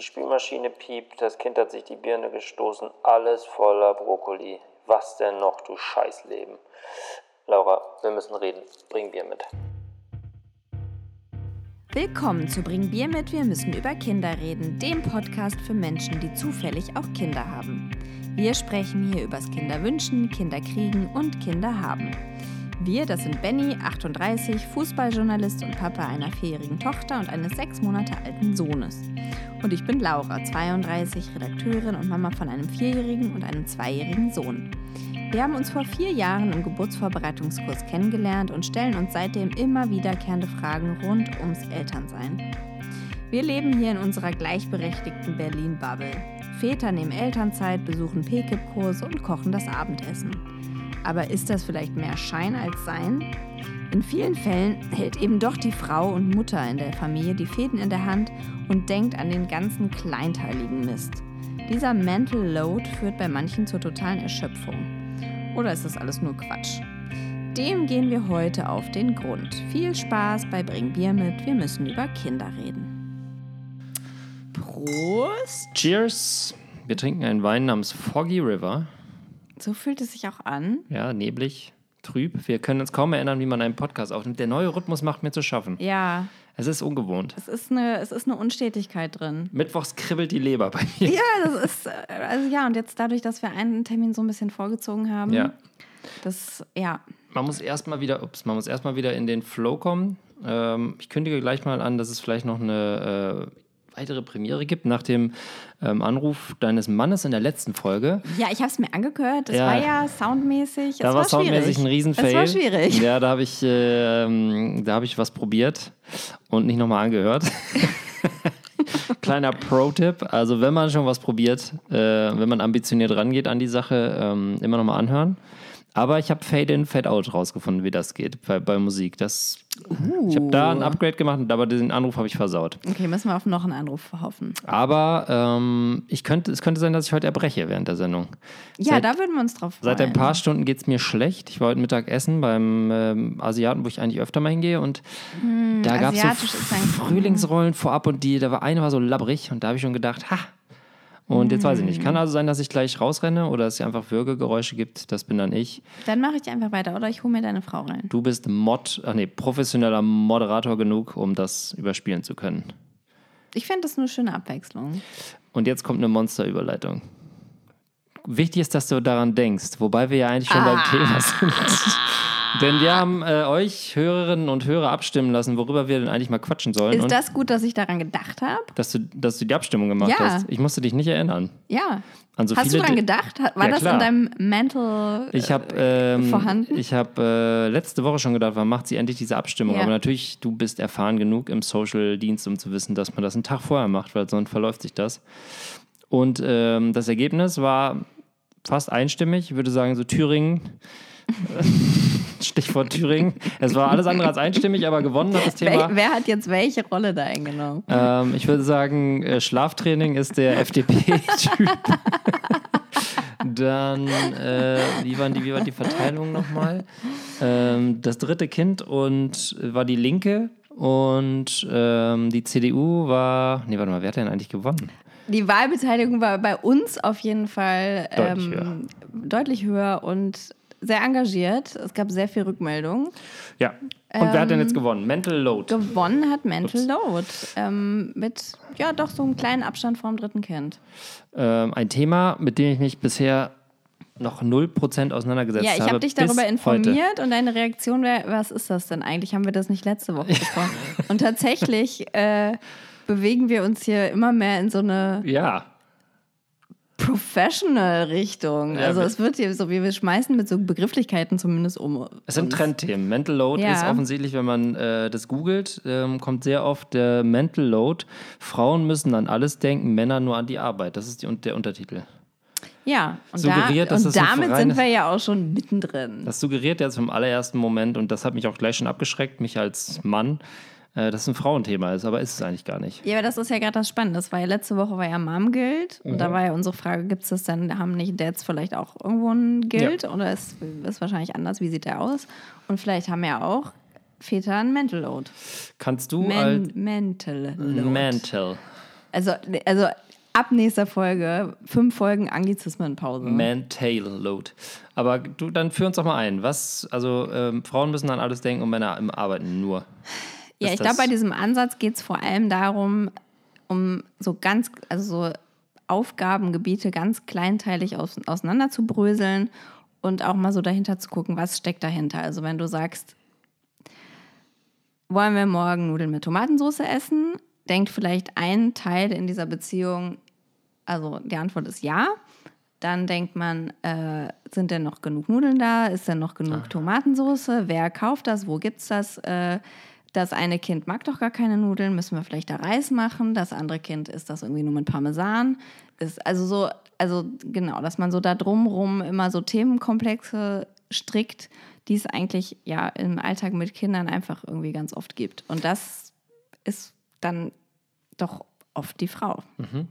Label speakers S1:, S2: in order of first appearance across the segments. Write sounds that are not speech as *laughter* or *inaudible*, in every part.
S1: die Spülmaschine piept, das Kind hat sich die Birne gestoßen, alles voller Brokkoli. Was denn noch, du Scheißleben? Laura, wir müssen reden. Bring Bier mit.
S2: Willkommen zu Bring Bier mit, wir müssen über Kinder reden, dem Podcast für Menschen, die zufällig auch Kinder haben. Wir sprechen hier übers Kinderwünschen, Kinderkriegen und Kinder haben. Wir, das sind Benny, 38, Fußballjournalist und Papa einer vierjährigen Tochter und eines sechs Monate alten Sohnes. Und ich bin Laura, 32, Redakteurin und Mama von einem vierjährigen und einem zweijährigen Sohn. Wir haben uns vor vier Jahren im Geburtsvorbereitungskurs kennengelernt und stellen uns seitdem immer wiederkehrende Fragen rund ums Elternsein. Wir leben hier in unserer gleichberechtigten Berlin-Bubble. Väter nehmen Elternzeit, besuchen PKIP-Kurse und kochen das Abendessen. Aber ist das vielleicht mehr Schein als Sein? In vielen Fällen hält eben doch die Frau und Mutter in der Familie die Fäden in der Hand und denkt an den ganzen kleinteiligen Mist. Dieser Mental Load führt bei manchen zur totalen Erschöpfung. Oder ist das alles nur Quatsch? Dem gehen wir heute auf den Grund. Viel Spaß bei Bring Bier mit. Wir müssen über Kinder reden. Prost!
S1: Cheers! Wir trinken einen Wein namens Foggy River.
S2: So fühlt es sich auch an.
S1: Ja, neblig, trüb. Wir können uns kaum erinnern, wie man einen Podcast aufnimmt. Der neue Rhythmus macht mir zu schaffen.
S2: Ja.
S1: Es ist ungewohnt.
S2: Es ist eine, es ist eine Unstetigkeit drin.
S1: Mittwochs kribbelt die Leber bei mir.
S2: Ja, das ist, also ja, und jetzt dadurch, dass wir einen Termin so ein bisschen vorgezogen haben.
S1: Ja.
S2: Das, ja.
S1: Man muss erstmal wieder, ups, man muss erstmal wieder in den Flow kommen. Ähm, ich kündige gleich mal an, dass es vielleicht noch eine äh, weitere Premiere gibt nach dem ähm, Anruf deines Mannes in der letzten Folge.
S2: Ja, ich habe es mir angehört. Das ja, war ja soundmäßig.
S1: Da war, war soundmäßig ein Riesenfail.
S2: Das war schwierig.
S1: Ja, da habe ich, äh, hab ich was probiert und nicht nochmal angehört. *laughs* Kleiner Pro-Tipp: Also, wenn man schon was probiert, äh, wenn man ambitioniert rangeht an die Sache, ähm, immer nochmal anhören. Aber ich habe Fade-In, Fade-Out rausgefunden, wie das geht bei, bei Musik. Das, uh. Ich habe da ein Upgrade gemacht, aber den Anruf habe ich versaut.
S2: Okay, müssen wir auf noch einen Anruf hoffen.
S1: Aber ähm, ich könnte, es könnte sein, dass ich heute erbreche während der Sendung.
S2: Ja, seit, da würden wir uns drauf
S1: freuen. Seit ein paar Stunden geht es mir schlecht. Ich war heute Mittag essen beim ähm, Asiaten, wo ich eigentlich öfter mal hingehe. Und hm, da gab es so Frühlingsrollen vorab und die, da war eine war so labbrig und da habe ich schon gedacht, ha, und jetzt weiß ich nicht. Kann also sein, dass ich gleich rausrenne oder es einfach Würgegeräusche gibt. Das bin dann ich.
S2: Dann mache ich einfach weiter oder ich hole mir deine Frau rein.
S1: Du bist Mod, ach nee, professioneller Moderator genug, um das überspielen zu können.
S2: Ich finde das eine schöne Abwechslung.
S1: Und jetzt kommt eine Monsterüberleitung. Wichtig ist, dass du daran denkst, wobei wir ja eigentlich schon ah. beim Thema sind. *laughs* Denn wir haben äh, euch Hörerinnen und Hörer abstimmen lassen, worüber wir denn eigentlich mal quatschen sollen.
S2: Ist das gut, dass ich daran gedacht habe?
S1: Dass du, dass du die Abstimmung gemacht ja. hast. Ich musste dich nicht erinnern.
S2: Ja. So hast du daran gedacht? War ja, das klar. in deinem Mental
S1: ich hab, äh, ähm, vorhanden? Ich habe äh, letzte Woche schon gedacht, wann macht sie endlich diese Abstimmung? Ja. Aber natürlich, du bist erfahren genug im Social-Dienst, um zu wissen, dass man das einen Tag vorher macht, weil sonst verläuft sich das. Und ähm, das Ergebnis war fast einstimmig. Ich würde sagen, so Thüringen *laughs* Stichwort Thüringen. Es war alles andere als einstimmig, aber gewonnen hat das Thema.
S2: Wer, wer hat jetzt welche Rolle da eingenommen?
S1: Ähm, ich würde sagen, äh, Schlaftraining ist der *laughs* FDP-Typ. Dann, äh, wie, waren die, wie war die Verteilung nochmal? Ähm, das dritte Kind und war die Linke und ähm, die CDU war. Nee, warte mal, wer hat denn eigentlich gewonnen?
S2: Die Wahlbeteiligung war bei uns auf jeden Fall deutlich, ähm, höher. deutlich höher und sehr engagiert. Es gab sehr viel Rückmeldung.
S1: Ja. Und ähm, wer hat denn jetzt gewonnen? Mental Load.
S2: Gewonnen hat Mental Ups. Load. Ähm, mit, ja, doch so einem kleinen Abstand vom dritten Kind.
S1: Ähm, ein Thema, mit dem ich mich bisher noch 0% auseinandergesetzt habe.
S2: Ja, ich habe dich darüber informiert heute. und deine Reaktion wäre, was ist das denn eigentlich? Haben wir das nicht letzte Woche besprochen? *laughs* und tatsächlich äh, bewegen wir uns hier immer mehr in so eine
S1: ja.
S2: Professional-Richtung. Ja, also es wird hier so, wir schmeißen mit so Begrifflichkeiten zumindest um.
S1: Es sind Trendthemen. Mental Load ja. ist offensichtlich, wenn man äh, das googelt, ähm, kommt sehr oft der Mental Load. Frauen müssen an alles denken, Männer nur an die Arbeit. Das ist die, der Untertitel.
S2: Ja, und, suggeriert, da, und damit sind wir ja auch schon mittendrin.
S1: Das suggeriert jetzt vom allerersten Moment und das hat mich auch gleich schon abgeschreckt, mich als Mann äh, dass es ein Frauenthema ist, aber ist es eigentlich gar nicht.
S2: Ja, aber das ist ja gerade das Spannende. Das war ja letzte Woche war ja Mom Guild und mhm. da war ja unsere Frage, gibt es das denn, haben nicht Dads vielleicht auch irgendwo ein Guild ja. oder ist, ist wahrscheinlich anders, wie sieht der aus? Und vielleicht haben ja auch Väter ein Mental Load.
S1: Kannst du
S2: Men Mental Load.
S1: Mental.
S2: Also, also ab nächster Folge fünf Folgen Anglizismenpause.
S1: Man-Tail-Load. Aber du, dann führ uns doch mal ein. Was, also ähm, Frauen müssen an alles denken und Männer im Arbeiten nur.
S2: Ja, ich glaube, bei diesem Ansatz geht es vor allem darum, um so ganz, also so Aufgabengebiete ganz kleinteilig aus, auseinander zu bröseln und auch mal so dahinter zu gucken, was steckt dahinter. Also wenn du sagst, wollen wir morgen Nudeln mit Tomatensauce essen, denkt vielleicht ein Teil in dieser Beziehung, also die Antwort ist ja. Dann denkt man, äh, sind denn noch genug Nudeln da? Ist denn noch genug ah. Tomatensauce? Wer kauft das? Wo gibt's das? Äh, das eine Kind mag doch gar keine Nudeln, müssen wir vielleicht da Reis machen. Das andere Kind isst das irgendwie nur mit Parmesan. Ist also so, also genau, dass man so da drumrum immer so Themenkomplexe strickt, die es eigentlich ja im Alltag mit Kindern einfach irgendwie ganz oft gibt. Und das ist dann doch oft die Frau.
S1: Mhm.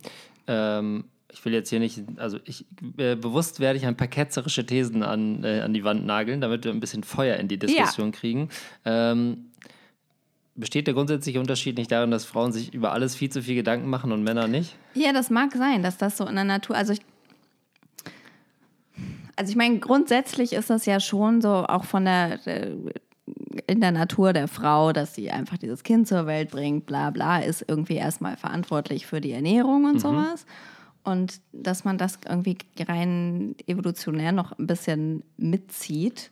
S1: Ähm, ich will jetzt hier nicht, also ich äh, bewusst werde ich ein paar ketzerische Thesen an, äh, an die Wand nageln, damit wir ein bisschen Feuer in die Diskussion ja. kriegen. Ähm, besteht der grundsätzliche Unterschied nicht darin, dass Frauen sich über alles viel zu viel Gedanken machen und Männer nicht?
S2: Ja, das mag sein, dass das so in der Natur, also ich, also ich meine, grundsätzlich ist das ja schon so auch von der, äh, in der Natur der Frau, dass sie einfach dieses Kind zur Welt bringt, bla bla, ist irgendwie erstmal verantwortlich für die Ernährung und mhm. sowas. Und dass man das irgendwie rein evolutionär noch ein bisschen mitzieht,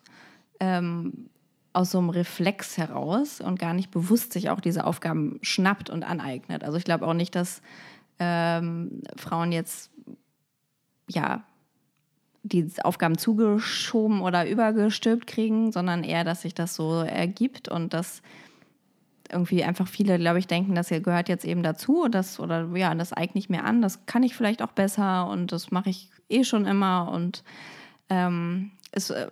S2: ähm, aus so einem Reflex heraus und gar nicht bewusst sich auch diese Aufgaben schnappt und aneignet. Also ich glaube auch nicht, dass ähm, Frauen jetzt ja die Aufgaben zugeschoben oder übergestülpt kriegen, sondern eher, dass sich das so ergibt und dass irgendwie einfach viele, glaube ich, denken, das gehört jetzt eben dazu, das oder ja, das eigne ich mir an, das kann ich vielleicht auch besser und das mache ich eh schon immer und ähm, es äh,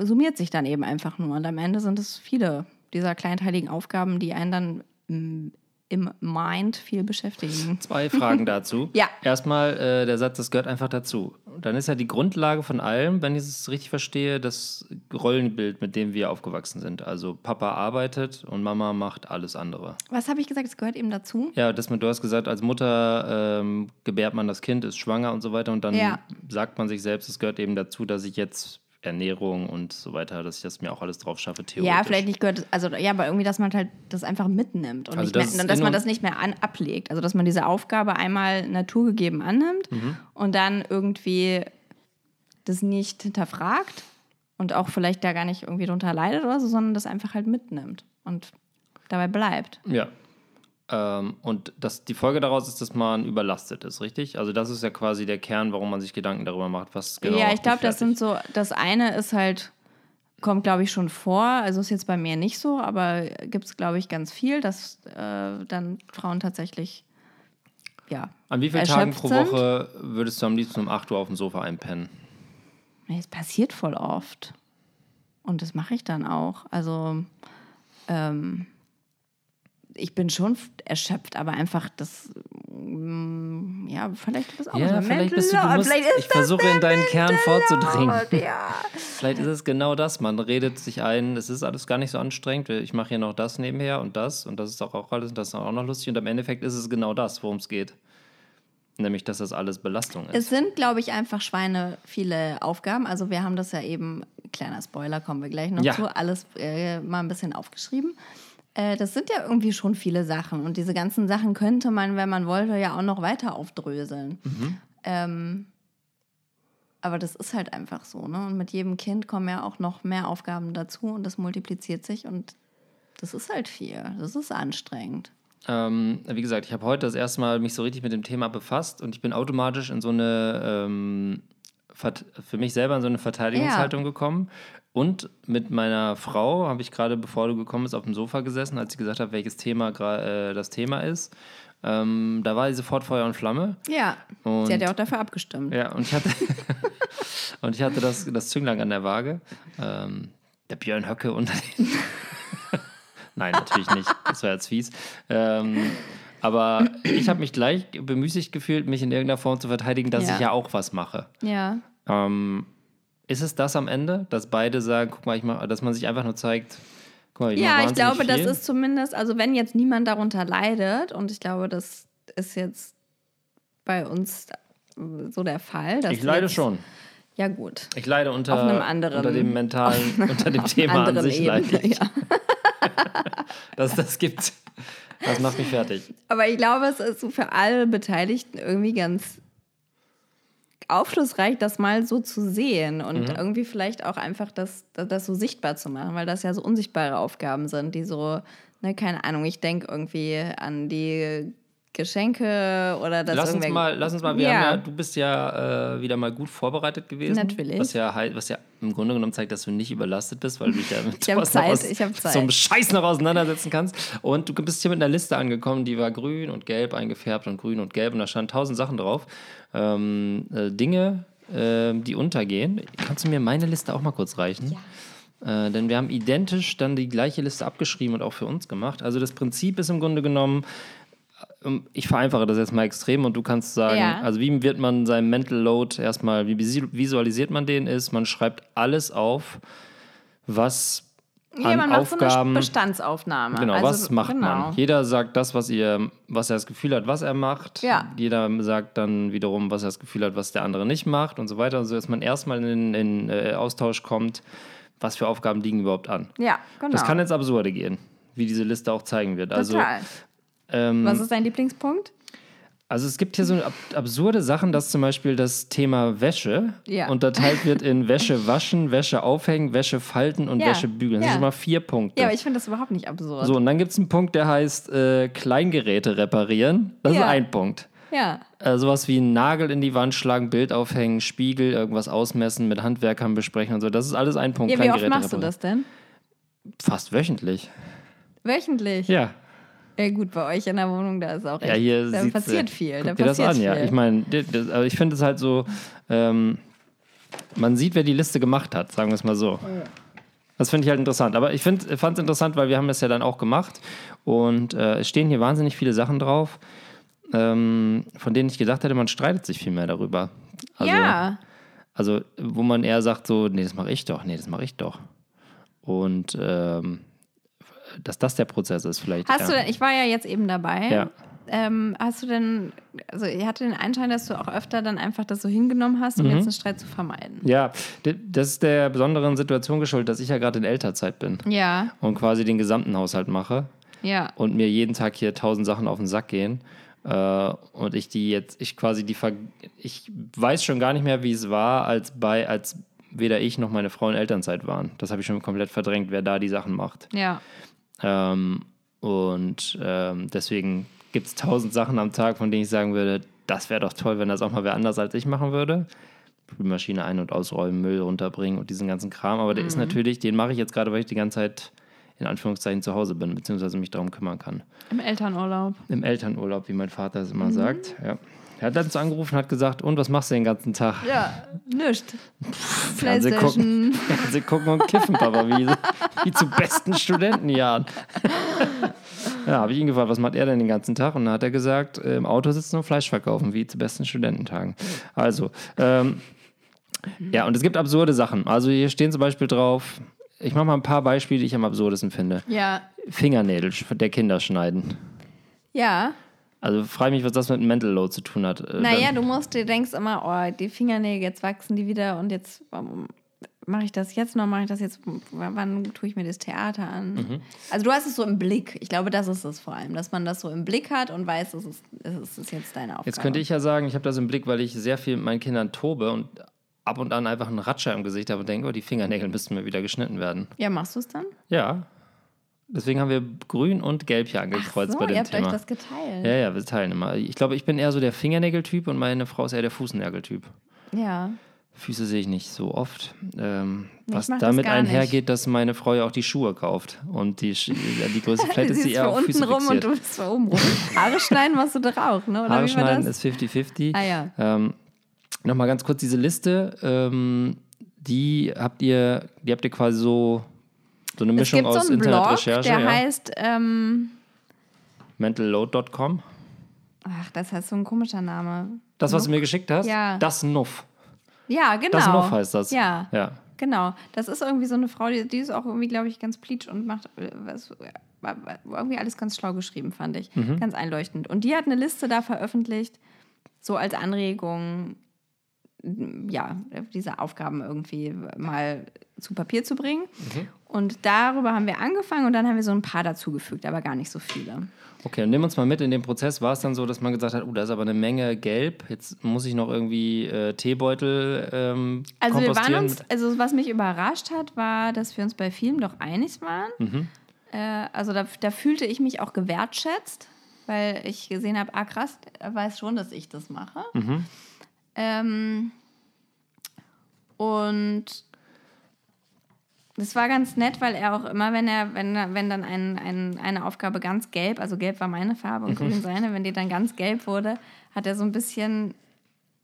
S2: summiert sich dann eben einfach nur. Und am Ende sind es viele dieser kleinteiligen Aufgaben, die einen dann mm, im Mind viel beschäftigen.
S1: Zwei Fragen dazu. *laughs*
S2: ja.
S1: Erstmal äh, der Satz, das gehört einfach dazu. Dann ist ja die Grundlage von allem, wenn ich es richtig verstehe, das Rollenbild, mit dem wir aufgewachsen sind. Also Papa arbeitet und Mama macht alles andere.
S2: Was habe ich gesagt? Es gehört eben dazu?
S1: Ja, dass man, du hast gesagt, als Mutter ähm, gebärt man das Kind, ist schwanger und so weiter und dann ja. sagt man sich selbst, es gehört eben dazu, dass ich jetzt Ernährung und so weiter, dass ich das mir auch alles drauf schaffe,
S2: theoretisch. Ja, vielleicht nicht gehört, also ja, aber irgendwie, dass man halt das einfach mitnimmt und also das mehr, dass man das nicht mehr an, ablegt. Also dass man diese Aufgabe einmal naturgegeben annimmt mhm. und dann irgendwie das nicht hinterfragt und auch vielleicht da gar nicht irgendwie drunter leidet oder so, sondern das einfach halt mitnimmt und dabei bleibt.
S1: Ja, ähm, und das, die Folge daraus ist, dass man überlastet ist, richtig? Also das ist ja quasi der Kern, warum man sich Gedanken darüber macht, was genau.
S2: Ja, ich glaube, das sind so, das eine ist halt, kommt glaube ich schon vor, also ist jetzt bei mir nicht so, aber gibt es glaube ich ganz viel, dass äh, dann Frauen tatsächlich, ja.
S1: An wie vielen Tagen pro Woche würdest du am liebsten um 8 Uhr auf dem Sofa einpennen?
S2: Es passiert voll oft. Und das mache ich dann auch. Also, ähm, ich bin schon erschöpft, aber einfach das, mm, ja, vielleicht ist das auch
S1: ja,
S2: so
S1: vielleicht bist du bewusst, Ich versuche in deinen Kern vorzudringen. Ja. *laughs* vielleicht ist es genau das, man redet sich ein, es ist alles gar nicht so anstrengend, ich mache hier noch das nebenher und das und das ist auch, auch alles und das ist auch noch lustig und im Endeffekt ist es genau das, worum es geht. Nämlich, dass das alles Belastung ist.
S2: Es sind, glaube ich, einfach Schweine viele Aufgaben. Also wir haben das ja eben, kleiner Spoiler, kommen wir gleich noch ja. zu, alles äh, mal ein bisschen aufgeschrieben. Äh, das sind ja irgendwie schon viele Sachen. Und diese ganzen Sachen könnte man, wenn man wollte, ja auch noch weiter aufdröseln. Mhm. Ähm, aber das ist halt einfach so. Ne? Und mit jedem Kind kommen ja auch noch mehr Aufgaben dazu und das multipliziert sich und das ist halt viel. Das ist anstrengend.
S1: Ähm, wie gesagt, ich habe heute das erste Mal mich so richtig mit dem Thema befasst und ich bin automatisch in so eine, ähm, für mich selber in so eine Verteidigungshaltung ja. gekommen. Und mit meiner Frau habe ich gerade, bevor du gekommen bist, auf dem Sofa gesessen, als sie gesagt hat, welches Thema äh, das Thema ist. Ähm, da war sie sofort Feuer und Flamme.
S2: Ja, und, sie hat ja auch dafür abgestimmt.
S1: Ja, und ich hatte, *laughs* und ich hatte das, das Zünglein an der Waage. Ähm, der Björn Höcke unter den... *laughs* Nein, natürlich nicht. Das war jetzt fies. Ähm, aber ich habe mich gleich bemüßigt gefühlt, mich in irgendeiner Form zu verteidigen, dass ja. ich ja auch was mache.
S2: Ja.
S1: Ähm, ist es das am Ende, dass beide sagen, guck mal, ich mach, dass man sich einfach nur zeigt,
S2: guck mal, ich Ja, ich glaube, viel. das ist zumindest, also wenn jetzt niemand darunter leidet, und ich glaube, das ist jetzt bei uns so der Fall.
S1: ich leide schon.
S2: Ja, gut.
S1: Ich leide unter, anderen, *laughs* unter dem mentalen, unter dem Thema an sich leide ich. Ja. dass *laughs* das gibt. Das macht mich fertig.
S2: Aber ich glaube, es ist so für alle Beteiligten irgendwie ganz aufschlussreich, das mal so zu sehen und mhm. irgendwie vielleicht auch einfach das, das so sichtbar zu machen, weil das ja so unsichtbare Aufgaben sind, die so, ne, keine Ahnung, ich denke irgendwie an die Geschenke oder das
S1: lass uns mal, lass uns mal, wir ja. haben ja, du bist ja äh, wieder mal gut vorbereitet gewesen.
S2: Natürlich.
S1: Was ja, was ja im Grunde genommen zeigt, dass du nicht überlastet bist, weil du dich ja mit
S2: ich Zeit, aus, ich Zeit.
S1: zum Scheiß noch auseinandersetzen kannst. Und du bist hier mit einer Liste angekommen, die war grün und gelb eingefärbt und grün und gelb und da standen tausend Sachen drauf. Ähm, äh, Dinge, äh, die untergehen. Kannst du mir meine Liste auch mal kurz reichen? Ja. Äh, denn wir haben identisch dann die gleiche Liste abgeschrieben und auch für uns gemacht. Also das Prinzip ist im Grunde genommen, ich vereinfache das jetzt mal extrem und du kannst sagen, ja. also wie wird man seinen Mental Load erstmal, wie visualisiert man den ist? Man schreibt alles auf, was
S2: ja, an man Aufgaben, macht so eine Bestandsaufnahme.
S1: Genau, also, was macht genau. man? Jeder sagt das, was ihr, was er das Gefühl hat, was er macht.
S2: Ja.
S1: Jeder sagt dann wiederum, was er das Gefühl hat, was der andere nicht macht und so weiter. Und so, dass man erstmal in, in äh, Austausch kommt, was für Aufgaben liegen überhaupt an.
S2: Ja, genau.
S1: Das kann ins Absurde gehen, wie diese Liste auch zeigen wird. Also
S2: Total. Ähm, Was ist dein Lieblingspunkt?
S1: Also es gibt hier so ab absurde Sachen, dass zum Beispiel das Thema Wäsche ja. unterteilt wird in *laughs* Wäsche waschen, Wäsche aufhängen, Wäsche falten und ja. Wäsche bügeln. Das ja. sind mal vier Punkte.
S2: Ja, aber ich finde das überhaupt nicht absurd.
S1: So, und dann gibt es einen Punkt, der heißt äh, Kleingeräte reparieren. Das ist ein Punkt.
S2: Ja.
S1: Äh, sowas wie einen Nagel in die Wand schlagen, Bild aufhängen, Spiegel, irgendwas ausmessen, mit Handwerkern besprechen und so. Das ist alles ein Punkt.
S2: Ja, wie oft machst du das denn?
S1: Fast wöchentlich.
S2: Wöchentlich?
S1: Ja.
S2: Ja gut, bei euch in der Wohnung, da ist auch echt,
S1: ja, hier
S2: da passiert viel.
S1: Da passiert das an, viel. ja. Ich meine, also ich finde es halt so, ähm, man sieht, wer die Liste gemacht hat, sagen wir es mal so. Das finde ich halt interessant. Aber ich fand es interessant, weil wir haben das ja dann auch gemacht und äh, es stehen hier wahnsinnig viele Sachen drauf, ähm, von denen ich gedacht hätte, man streitet sich viel mehr darüber.
S2: Also, ja.
S1: Also, wo man eher sagt so, nee, das mache ich doch, nee, das mache ich doch. Und ähm, dass das der Prozess ist vielleicht.
S2: Hast ja. du ich war ja jetzt eben dabei.
S1: Ja.
S2: Ähm, hast du denn, also ich hatte den Einschein, dass du auch öfter dann einfach das so hingenommen hast, um mhm. jetzt einen Streit zu vermeiden.
S1: Ja, das ist der besonderen Situation geschuldet, dass ich ja gerade in Elternzeit bin.
S2: Ja.
S1: Und quasi den gesamten Haushalt mache.
S2: Ja.
S1: Und mir jeden Tag hier tausend Sachen auf den Sack gehen. Äh, und ich die jetzt, ich quasi die, Ver ich weiß schon gar nicht mehr, wie es war, als bei, als weder ich noch meine Frau in Elternzeit waren. Das habe ich schon komplett verdrängt, wer da die Sachen macht.
S2: Ja.
S1: Ähm, und ähm, deswegen gibt es tausend Sachen am Tag, von denen ich sagen würde, das wäre doch toll, wenn das auch mal wer anders als ich machen würde. Spülmaschine ein- und ausräumen, Müll runterbringen und diesen ganzen Kram. Aber der ist mhm. natürlich, den mache ich jetzt gerade, weil ich die ganze Zeit in Anführungszeichen zu Hause bin, beziehungsweise mich darum kümmern kann.
S2: Im Elternurlaub.
S1: Im Elternurlaub, wie mein Vater es immer mhm. sagt. Ja. Er hat letztens angerufen und hat gesagt, und was machst du den ganzen Tag?
S2: Ja, nichts.
S1: Fernsehen gucken, Fernsehen gucken und kiffen, Papa, wie, wie zu besten Studentenjahren. ja, habe ich ihn gefragt, was macht er denn den ganzen Tag? Und dann hat er gesagt, im Auto sitzen und Fleisch verkaufen, wie zu besten Studententagen. Also, ähm, ja, und es gibt absurde Sachen. Also hier stehen zum Beispiel drauf, ich mache mal ein paar Beispiele, die ich am absurdesten finde.
S2: Ja.
S1: Fingernägel der Kinder schneiden.
S2: Ja.
S1: Also frage mich, was das mit Mental Load zu tun hat.
S2: Äh, naja, du musst, du denkst immer, oh, die Fingernägel, jetzt wachsen die wieder und jetzt mache ich das jetzt noch, mache ich das jetzt, wann tue ich mir das Theater an? Mhm. Also du hast es so im Blick. Ich glaube, das ist es vor allem, dass man das so im Blick hat und weiß, es ist, es ist jetzt deine Aufgabe.
S1: Jetzt könnte ich ja sagen, ich habe das im Blick, weil ich sehr viel mit meinen Kindern tobe und ab und an einfach einen Ratscher im Gesicht habe und denke, oh, die Fingernägel müssten mir wieder geschnitten werden.
S2: Ja, machst du es dann?
S1: Ja. Deswegen haben wir grün und gelb hier angekreuzt
S2: so,
S1: bei dem
S2: ihr habt
S1: Thema.
S2: euch das geteilt.
S1: Ja, ja, wir teilen immer. Ich glaube, ich bin eher so der Fingernägeltyp und meine Frau ist eher der Fußnägeltyp.
S2: Ja.
S1: Füße sehe ich nicht so oft. Ähm, was damit einhergeht, dass meine Frau ja auch die Schuhe kauft. Und die, die größte *laughs* vielleicht ist sie eher auf Füße
S2: rum
S1: fixiert.
S2: und du bist für oben rum. *laughs* Haare schneiden machst du doch auch, ne? Oder
S1: Haare schneiden ist 50-50.
S2: Ah ja.
S1: Ähm, Nochmal ganz kurz diese Liste. Ähm, die habt ihr, die habt ihr quasi so so eine Mischung aus so Internetrecherche.
S2: Der
S1: ja.
S2: heißt ähm,
S1: mentalload.com.
S2: Ach, das heißt so ein komischer Name.
S1: Das, was Nuff? du mir geschickt hast?
S2: Ja.
S1: Das Nuff.
S2: Ja, genau.
S1: Das Nuff heißt das.
S2: Ja.
S1: ja.
S2: Genau. Das ist irgendwie so eine Frau, die, die ist auch irgendwie, glaube ich, ganz pleatsch und macht äh, was, war irgendwie alles ganz schlau geschrieben, fand ich. Mhm. Ganz einleuchtend. Und die hat eine Liste da veröffentlicht, so als Anregung, ja, diese Aufgaben irgendwie mal zu Papier zu bringen. Mhm. Und darüber haben wir angefangen und dann haben wir so ein paar dazugefügt, aber gar nicht so viele.
S1: Okay, und nimm uns mal mit in den Prozess. War es dann so, dass man gesagt hat, oh, da ist aber eine Menge Gelb, jetzt muss ich noch irgendwie äh, Teebeutel ähm,
S2: Also wir waren uns, also was mich überrascht hat, war, dass wir uns bei Film doch einig waren. Mhm. Äh, also da, da fühlte ich mich auch gewertschätzt, weil ich gesehen habe, ah krass, er weiß schon, dass ich das mache. Mhm. Ähm, und das war ganz nett, weil er auch immer, wenn er, wenn, wenn dann ein, ein, eine Aufgabe ganz gelb, also gelb war meine Farbe und mhm. grün seine, wenn die dann ganz gelb wurde, hat er so ein bisschen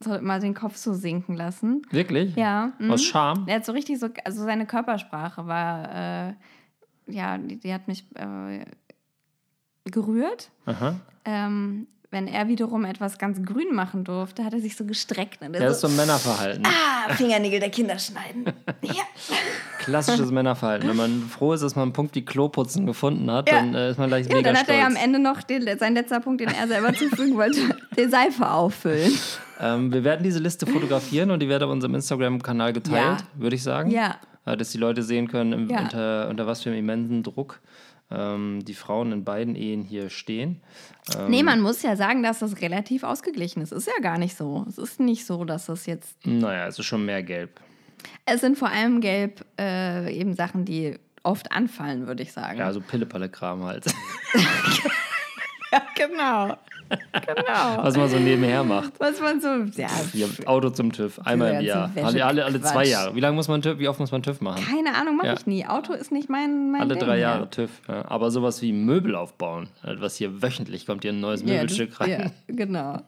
S2: so mal den Kopf so sinken lassen.
S1: Wirklich?
S2: Ja.
S1: Mhm. Aus Scham?
S2: Er hat so richtig so, also seine Körpersprache war, äh, ja, die, die, hat mich äh, gerührt. Aha. Ähm, wenn er wiederum etwas ganz grün machen durfte, hat er sich so gestreckt.
S1: Ne? Ja, das so, ist so ein Männerverhalten.
S2: Ah, Fingernägel der Kinder schneiden. *laughs* ja.
S1: Klassisches Männerverhalten. Wenn man froh ist, dass man einen Punkt wie Kloputzen gefunden hat, ja. dann äh, ist man gleich ja, mega
S2: dann hat
S1: stolz.
S2: er ja am Ende noch den, sein letzter Punkt, den er selber zufügen wollte, *laughs* die Seife auffüllen.
S1: Ähm, wir werden diese Liste fotografieren und die wird auf unserem Instagram-Kanal geteilt, ja. würde ich sagen.
S2: Ja.
S1: Dass die Leute sehen können, im, unter, unter was für einem immensen Druck ähm, die Frauen in beiden Ehen hier stehen.
S2: Ähm, nee, man muss ja sagen, dass das relativ ausgeglichen ist. Ist ja gar nicht so. Es ist nicht so, dass das jetzt.
S1: Naja, es ist schon mehr gelb.
S2: Es sind vor allem gelb äh, eben Sachen, die oft anfallen, würde ich sagen.
S1: Ja, so Pille-Palle-Kram halt. *laughs*
S2: ja, genau. Genau.
S1: Was man so nebenher macht.
S2: Was man so, ja.
S1: Hier, Auto zum TÜV, einmal im Jahr. Alle, alle, alle zwei Jahre. Wie lange muss man TÜV, wie oft muss man TÜV machen?
S2: Keine Ahnung, mache ja. ich nie. Auto ist nicht mein, mein
S1: Alle
S2: Ding
S1: drei Jahre TÜV. Ja. Aber sowas wie Möbel aufbauen, was hier wöchentlich kommt, hier ein neues Möbelstück das, rein. Ja,
S2: genau.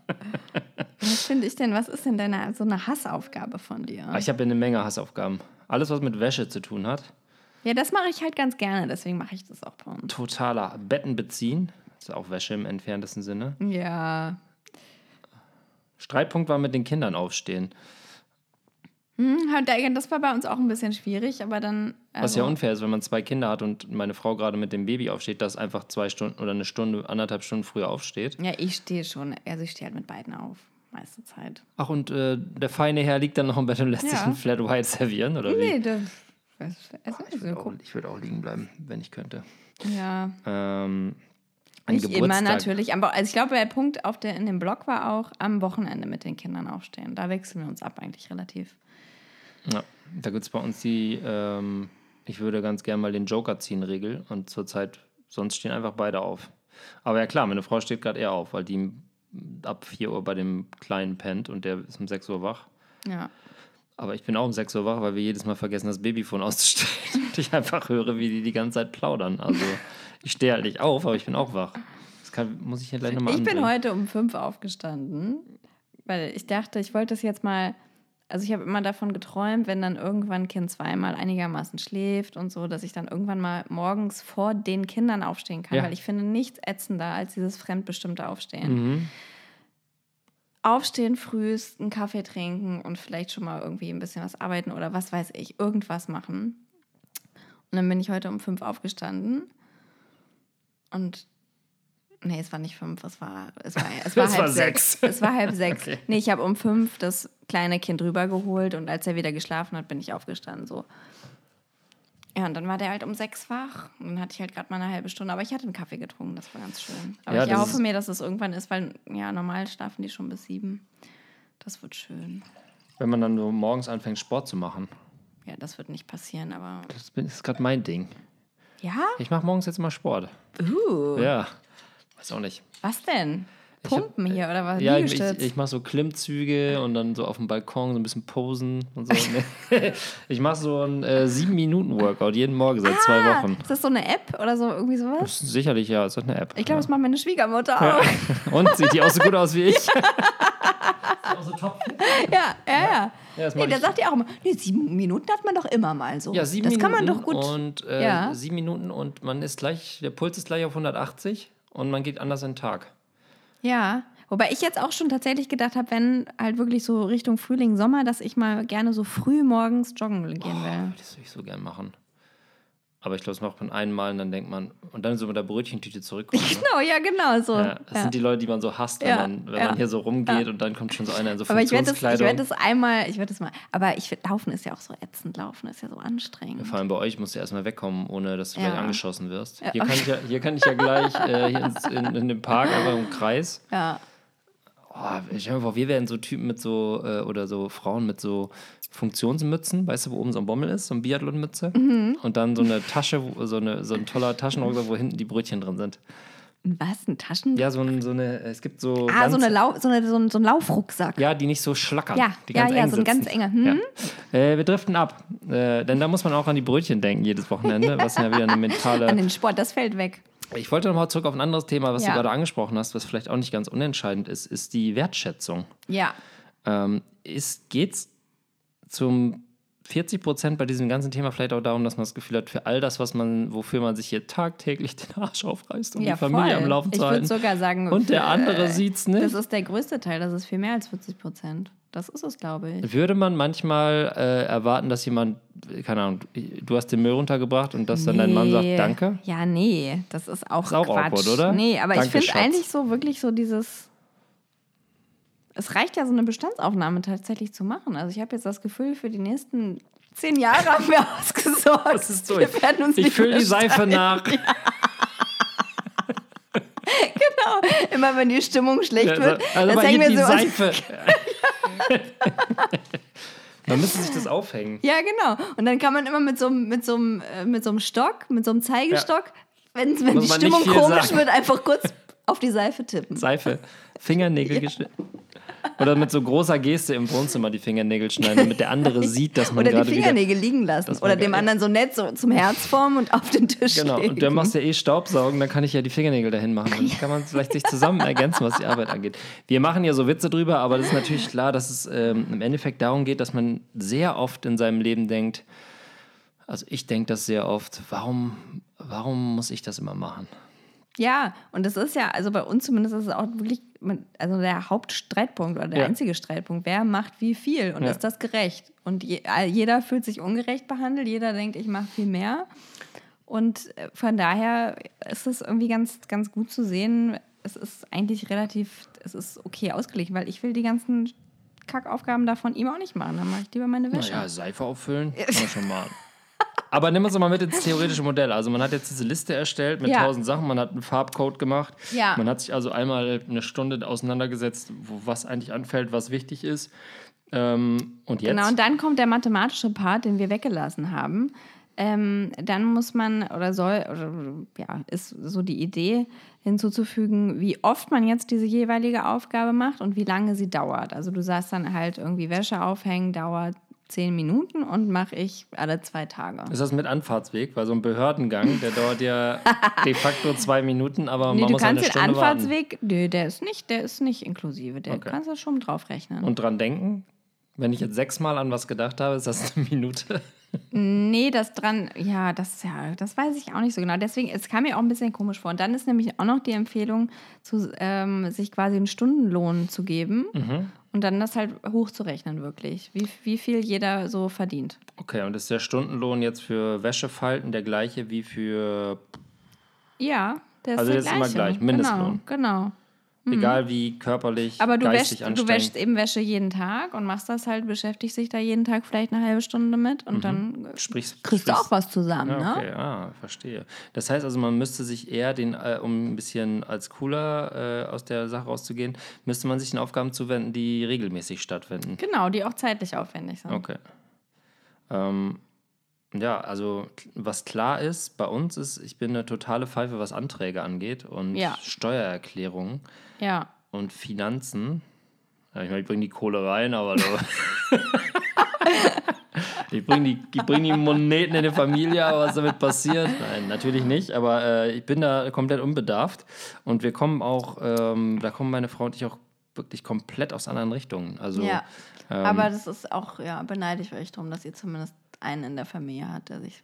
S2: *laughs* was finde ich denn, was ist denn deine, so eine Hassaufgabe von dir?
S1: Ah, ich habe eine Menge Hassaufgaben. Alles, was mit Wäsche zu tun hat.
S2: Ja, das mache ich halt ganz gerne, deswegen mache ich das auch bei uns.
S1: Totaler Betten beziehen. Das ist auch Wäsche im entferntesten Sinne.
S2: Ja.
S1: Streitpunkt war mit den Kindern aufstehen.
S2: Hm, das war bei uns auch ein bisschen schwierig, aber dann.
S1: Also Was ja unfair ist, wenn man zwei Kinder hat und meine Frau gerade mit dem Baby aufsteht, dass einfach zwei Stunden oder eine Stunde, anderthalb Stunden früher aufsteht.
S2: Ja, ich stehe schon. Also ich stehe halt mit beiden auf, meiste Zeit.
S1: Ach, und äh, der feine Herr liegt dann noch im Bett und lässt ja. sich ein Flat White servieren, oder wie? Nee, das. Also, ich würde auch, würd auch liegen bleiben, wenn ich könnte.
S2: Ja.
S1: Ähm,
S2: nicht Geburtstag. immer natürlich. Aber also ich glaube, der Punkt auf der, in dem Blog war auch am Wochenende mit den Kindern aufstehen. Da wechseln wir uns ab eigentlich relativ.
S1: Ja, da gibt es bei uns die, ähm, ich würde ganz gerne mal den Joker ziehen, Regel. Und zurzeit, sonst stehen einfach beide auf. Aber ja klar, meine Frau steht gerade eher auf, weil die ab 4 Uhr bei dem Kleinen pennt und der ist um 6 Uhr wach.
S2: Ja.
S1: Aber ich bin auch um 6 Uhr wach, weil wir jedes Mal vergessen, das Babyfon auszustellen. *laughs* und ich einfach höre, wie die die ganze Zeit plaudern. Also ich stehe halt nicht auf, aber ich bin auch wach. Das kann, muss ich hier gleich nochmal
S2: Ich bin heute um 5 aufgestanden, weil ich dachte, ich wollte das jetzt mal. Also ich habe immer davon geträumt, wenn dann irgendwann Kind zweimal einigermaßen schläft und so, dass ich dann irgendwann mal morgens vor den Kindern aufstehen kann, ja. weil ich finde nichts ätzender als dieses fremdbestimmte Aufstehen. Mhm aufstehen frühst, einen Kaffee trinken und vielleicht schon mal irgendwie ein bisschen was arbeiten oder was weiß ich, irgendwas machen. Und dann bin ich heute um fünf aufgestanden und nee, es war nicht fünf, es war, es war, es war, *laughs* halb war sechs. sechs. Es war halb sechs. Okay. Nee, ich habe um fünf das kleine Kind rübergeholt und als er wieder geschlafen hat, bin ich aufgestanden. So. Ja, und dann war der halt um sechs wach. Und dann hatte ich halt gerade mal eine halbe Stunde. Aber ich hatte einen Kaffee getrunken, das war ganz schön. Aber ja, ich hoffe mir, dass es irgendwann ist, weil ja, normal schlafen die schon bis sieben. Das wird schön.
S1: Wenn man dann so morgens anfängt, Sport zu machen.
S2: Ja, das wird nicht passieren, aber.
S1: Das ist gerade mein Ding.
S2: Ja?
S1: Ich mache morgens jetzt mal Sport.
S2: Uh.
S1: Ja. Weiß auch nicht.
S2: Was denn? Pumpen hab, hier oder was?
S1: Ja, ich, ich, ich mache so Klimmzüge und dann so auf dem Balkon so ein bisschen posen und so. *laughs* ich mache so ein äh, 7-Minuten-Workout jeden Morgen seit ah, zwei Wochen.
S2: Ist das so eine App oder so irgendwie sowas?
S1: sicherlich, ja, ist das eine App.
S2: Ich glaube,
S1: ja.
S2: das macht meine Schwiegermutter auch. *laughs*
S1: Und sieht die auch so gut aus wie ich?
S2: auch *laughs* so top. Ja, ja, ja. ja nee, der sagt ja auch immer, nee, sieben Minuten hat man doch immer mal so.
S1: Ja, sieben das Minuten. Das kann man doch gut. Und äh, ja. sieben Minuten und man ist gleich, der Puls ist gleich auf 180 und man geht anders in den Tag.
S2: Ja, wobei ich jetzt auch schon tatsächlich gedacht habe, wenn halt wirklich so Richtung Frühling, Sommer, dass ich mal gerne so früh morgens joggen gehen will.
S1: Das würde ich so gern machen. Aber ich glaube, das macht man einmal und dann denkt man, und dann so mit der Brötchentüte zurückkommt. *laughs* Ne?
S2: Genau, ja, genau so.
S1: Ja, das
S2: ja.
S1: sind die Leute, die man so hasst, wenn,
S2: Ja,
S1: man, wenn man hier so rumgeht und dann kommt schon so einer in so
S2: Aber ich werde das, ich werd das einmal, ich werde das mal, aber ich Laufen ist ja auch so ätzend, Laufen ist ja so anstrengend.
S1: Vor allem bei euch musst du erstmal wegkommen, ohne dass du gleich angeschossen wirst. Hier, kann ich ja, hier kann ich ja gleich äh, hier ins, in, in dem Park einfach im Kreis.
S2: Ja,
S1: Oh, ich mir vor, wir wären so Typen mit so, äh, oder so Frauen mit so Funktionsmützen, weißt du, wo oben so ein Bommel ist, so eine Biathlonmütze.
S2: Mhm.
S1: Und dann so eine Tasche, so, eine, so ein toller Taschenrucksack, wo hinten die Brötchen drin sind.
S2: was, ein Taschen?
S1: Ja, so, ein, so eine, es gibt so.
S2: ah, so, eine Lau so, eine, so, ein, so ein Laufrucksack.
S1: Ja, die nicht so schlackern.
S2: Ja,
S1: die
S2: ja,
S1: ganz
S2: ja,
S1: eng
S2: so ein ganz enger. Hm?
S1: Ja. Äh, wir driften ab. Äh, denn da muss man auch an die Brötchen denken jedes Wochenende, was ja wieder eine *laughs*
S2: An
S1: mentale.
S2: den Sport, das fällt weg.
S1: Ich wollte nochmal zurück auf ein anderes Thema, was
S2: Ja.
S1: du gerade angesprochen hast, was vielleicht auch nicht ganz unentscheidend ist, ist die Wertschätzung.
S2: Ja.
S1: Ähm, ist, geht's zum 40 Prozent bei diesem ganzen Thema vielleicht auch darum, dass man das Gefühl hat, für all das, was man, wofür man sich hier tagtäglich den Arsch aufreißt, um
S2: ja,
S1: die Familie
S2: voll.
S1: am Laufen
S2: Ich
S1: zu
S2: würde
S1: halten.
S2: sogar sagen,
S1: Und der andere
S2: äh,
S1: sieht's nicht.
S2: Das ist der größte Teil, das ist viel mehr als 40 Prozent. Das ist es, glaube ich.
S1: Würde man manchmal äh, erwarten, dass jemand, keine Ahnung, du hast den Müll runtergebracht und dass dann dein Mann sagt,
S2: Nee.
S1: danke?
S2: Ja, nee, das ist auch,
S1: Ist auch
S2: Quatsch.
S1: awkward, oder?
S2: Nee, aber
S1: Danke,
S2: ich finde eigentlich so wirklich so dieses. Es reicht ja, so eine Bestandsaufnahme tatsächlich zu machen. Also ich habe jetzt das Gefühl, für die nächsten zehn Jahre haben wir *laughs* ausgesorgt.
S1: Das ist so.
S2: Wir werden uns
S1: ich fülle die Seife nach. *laughs*
S2: Genau. Immer wenn die Stimmung schlecht
S1: Also,
S2: wird,
S1: also
S2: das
S1: mal
S2: hängen wir
S1: die
S2: so *laughs*
S1: Seife. Man müsste sich das aufhängen.
S2: Ja, genau. Und dann kann man immer mit so, einem- mit so, einem, äh, mit so einem Stock, mit so einem Zeigestock, wenn, wenn
S1: Muss
S2: die Stimmung komisch
S1: sagen.
S2: wird, einfach kurz auf die Seife tippen.
S1: Seife, Fingernägel geschnitten. Oder mit so großer Geste im Wohnzimmer die Fingernägel schneiden, damit der andere *laughs* sieht, dass man
S2: Oder die
S1: gerade wieder.
S2: Fingernägel liegen lassen. Oder dem anderen so nett so zum Herz formen und auf den Tisch
S1: Genau,
S2: legen.
S1: und dann machst du ja eh Staubsaugen, dann kann ich ja die Fingernägel dahin machen. Dann *laughs* kann man vielleicht sich zusammen ergänzen, was die Arbeit angeht. Wir machen ja so Witze drüber, aber das ist natürlich klar, dass es ähm, im Endeffekt darum geht, dass man sehr oft in seinem Leben denkt, also ich denke das sehr oft, warum, warum muss ich das immer machen?
S2: Ja, und das ist ja, also bei uns zumindest ist es auch wirklich, also der Hauptstreitpunkt oder der
S1: Ja.
S2: einzige Streitpunkt. Wer macht wie viel und
S1: Ja.
S2: ist das gerecht? Und je, jeder fühlt sich ungerecht behandelt, jeder denkt, ich mache viel mehr. Und äh, von daher ist es irgendwie ganz, ganz gut zu sehen, es ist eigentlich relativ, es ist okay ausgelegt, weil ich will die ganzen Kackaufgaben da von ihm auch nicht machen. Dann mache ich lieber meine Wäsche.
S1: Naja, Seife auffüllen, *laughs* schon mal. Aber nimm uns doch mal mit ins theoretische Modell. Also man hat jetzt diese Liste erstellt mit
S2: Ja.
S1: tausend Sachen, man hat einen Farbcode gemacht.
S2: Ja.
S1: Man hat sich also einmal eine Stunde auseinandergesetzt, wo was eigentlich anfällt, was wichtig ist. Ähm, und jetzt?
S2: Genau, und dann kommt der mathematische Part, den wir weggelassen haben. Ähm, dann muss man oder soll, oder ja, ist so die Idee hinzuzufügen, wie oft man jetzt diese jeweilige Aufgabe macht und wie lange sie dauert. Also du sagst dann halt irgendwie Wäsche aufhängen dauert zehn Minuten und mache ich alle zwei Tage.
S1: ist das mit Anfahrtsweg? Weil so ein Behördengang, der dauert ja *laughs* de facto zwei Minuten, aber
S2: Nee,
S1: man muss eine
S2: kannst den
S1: Stunde warten.
S2: Anfahrtsweg, nee, der ist nicht, der ist nicht inklusive, der
S1: Okay.
S2: kannst du schon draufrechnen.
S1: Und dran denken, wenn ich jetzt sechsmal an was gedacht habe, ist das eine *laughs* Minute.
S2: Nee, das dran, ja, das ja, das weiß ich auch nicht so genau. Deswegen, es kam mir auch ein bisschen komisch vor. Und dann ist nämlich auch noch die Empfehlung, zu, ähm, sich quasi einen Stundenlohn zu geben und dann das halt hochzurechnen, wirklich, wie, wie viel jeder so verdient.
S1: Okay, und ist der Stundenlohn jetzt für Wäschefalten der gleiche wie für,
S2: Ja, der ist
S1: Also
S2: der
S1: ist immer gleich, Mindestlohn.
S2: Genau, genau.
S1: Egal wie körperlich,
S2: Aber du
S1: geistig
S2: wäschst, du wäschst eben Wäsche jeden Tag und machst das halt, beschäftigst dich da jeden Tag vielleicht eine halbe Stunde mit und dann äh,
S1: Sprichst,
S2: kriegst du auch was zusammen,
S1: Ja,
S2: ne?
S1: okay, ah, verstehe. Das heißt also, man müsste sich eher den, äh, um ein bisschen als cooler äh, aus der Sache rauszugehen, müsste man sich den Aufgaben zuwenden, die regelmäßig stattfinden.
S2: Genau, die auch zeitlich aufwendig sind.
S1: Okay. Ähm, ja, also was klar ist, bei uns ist, ich bin eine totale Pfeife, was Anträge angeht und
S2: Ja.
S1: Steuererklärungen
S2: Ja.
S1: und Finanzen. Ja, ich meine, ich bringe die Kohle rein, aber *laughs* ich bringe die, ich bring die Moneten in die Familie, aber was damit passiert? Nein, natürlich nicht, aber äh, ich bin da komplett unbedarft und wir kommen auch, ähm, da kommen meine Frau und ich auch wirklich komplett aus anderen Richtungen. Also,
S2: Ja,
S1: ähm,
S2: aber das ist auch, ja, beneide ich euch darum, dass ihr zumindest einen in der Familie hat, der sich.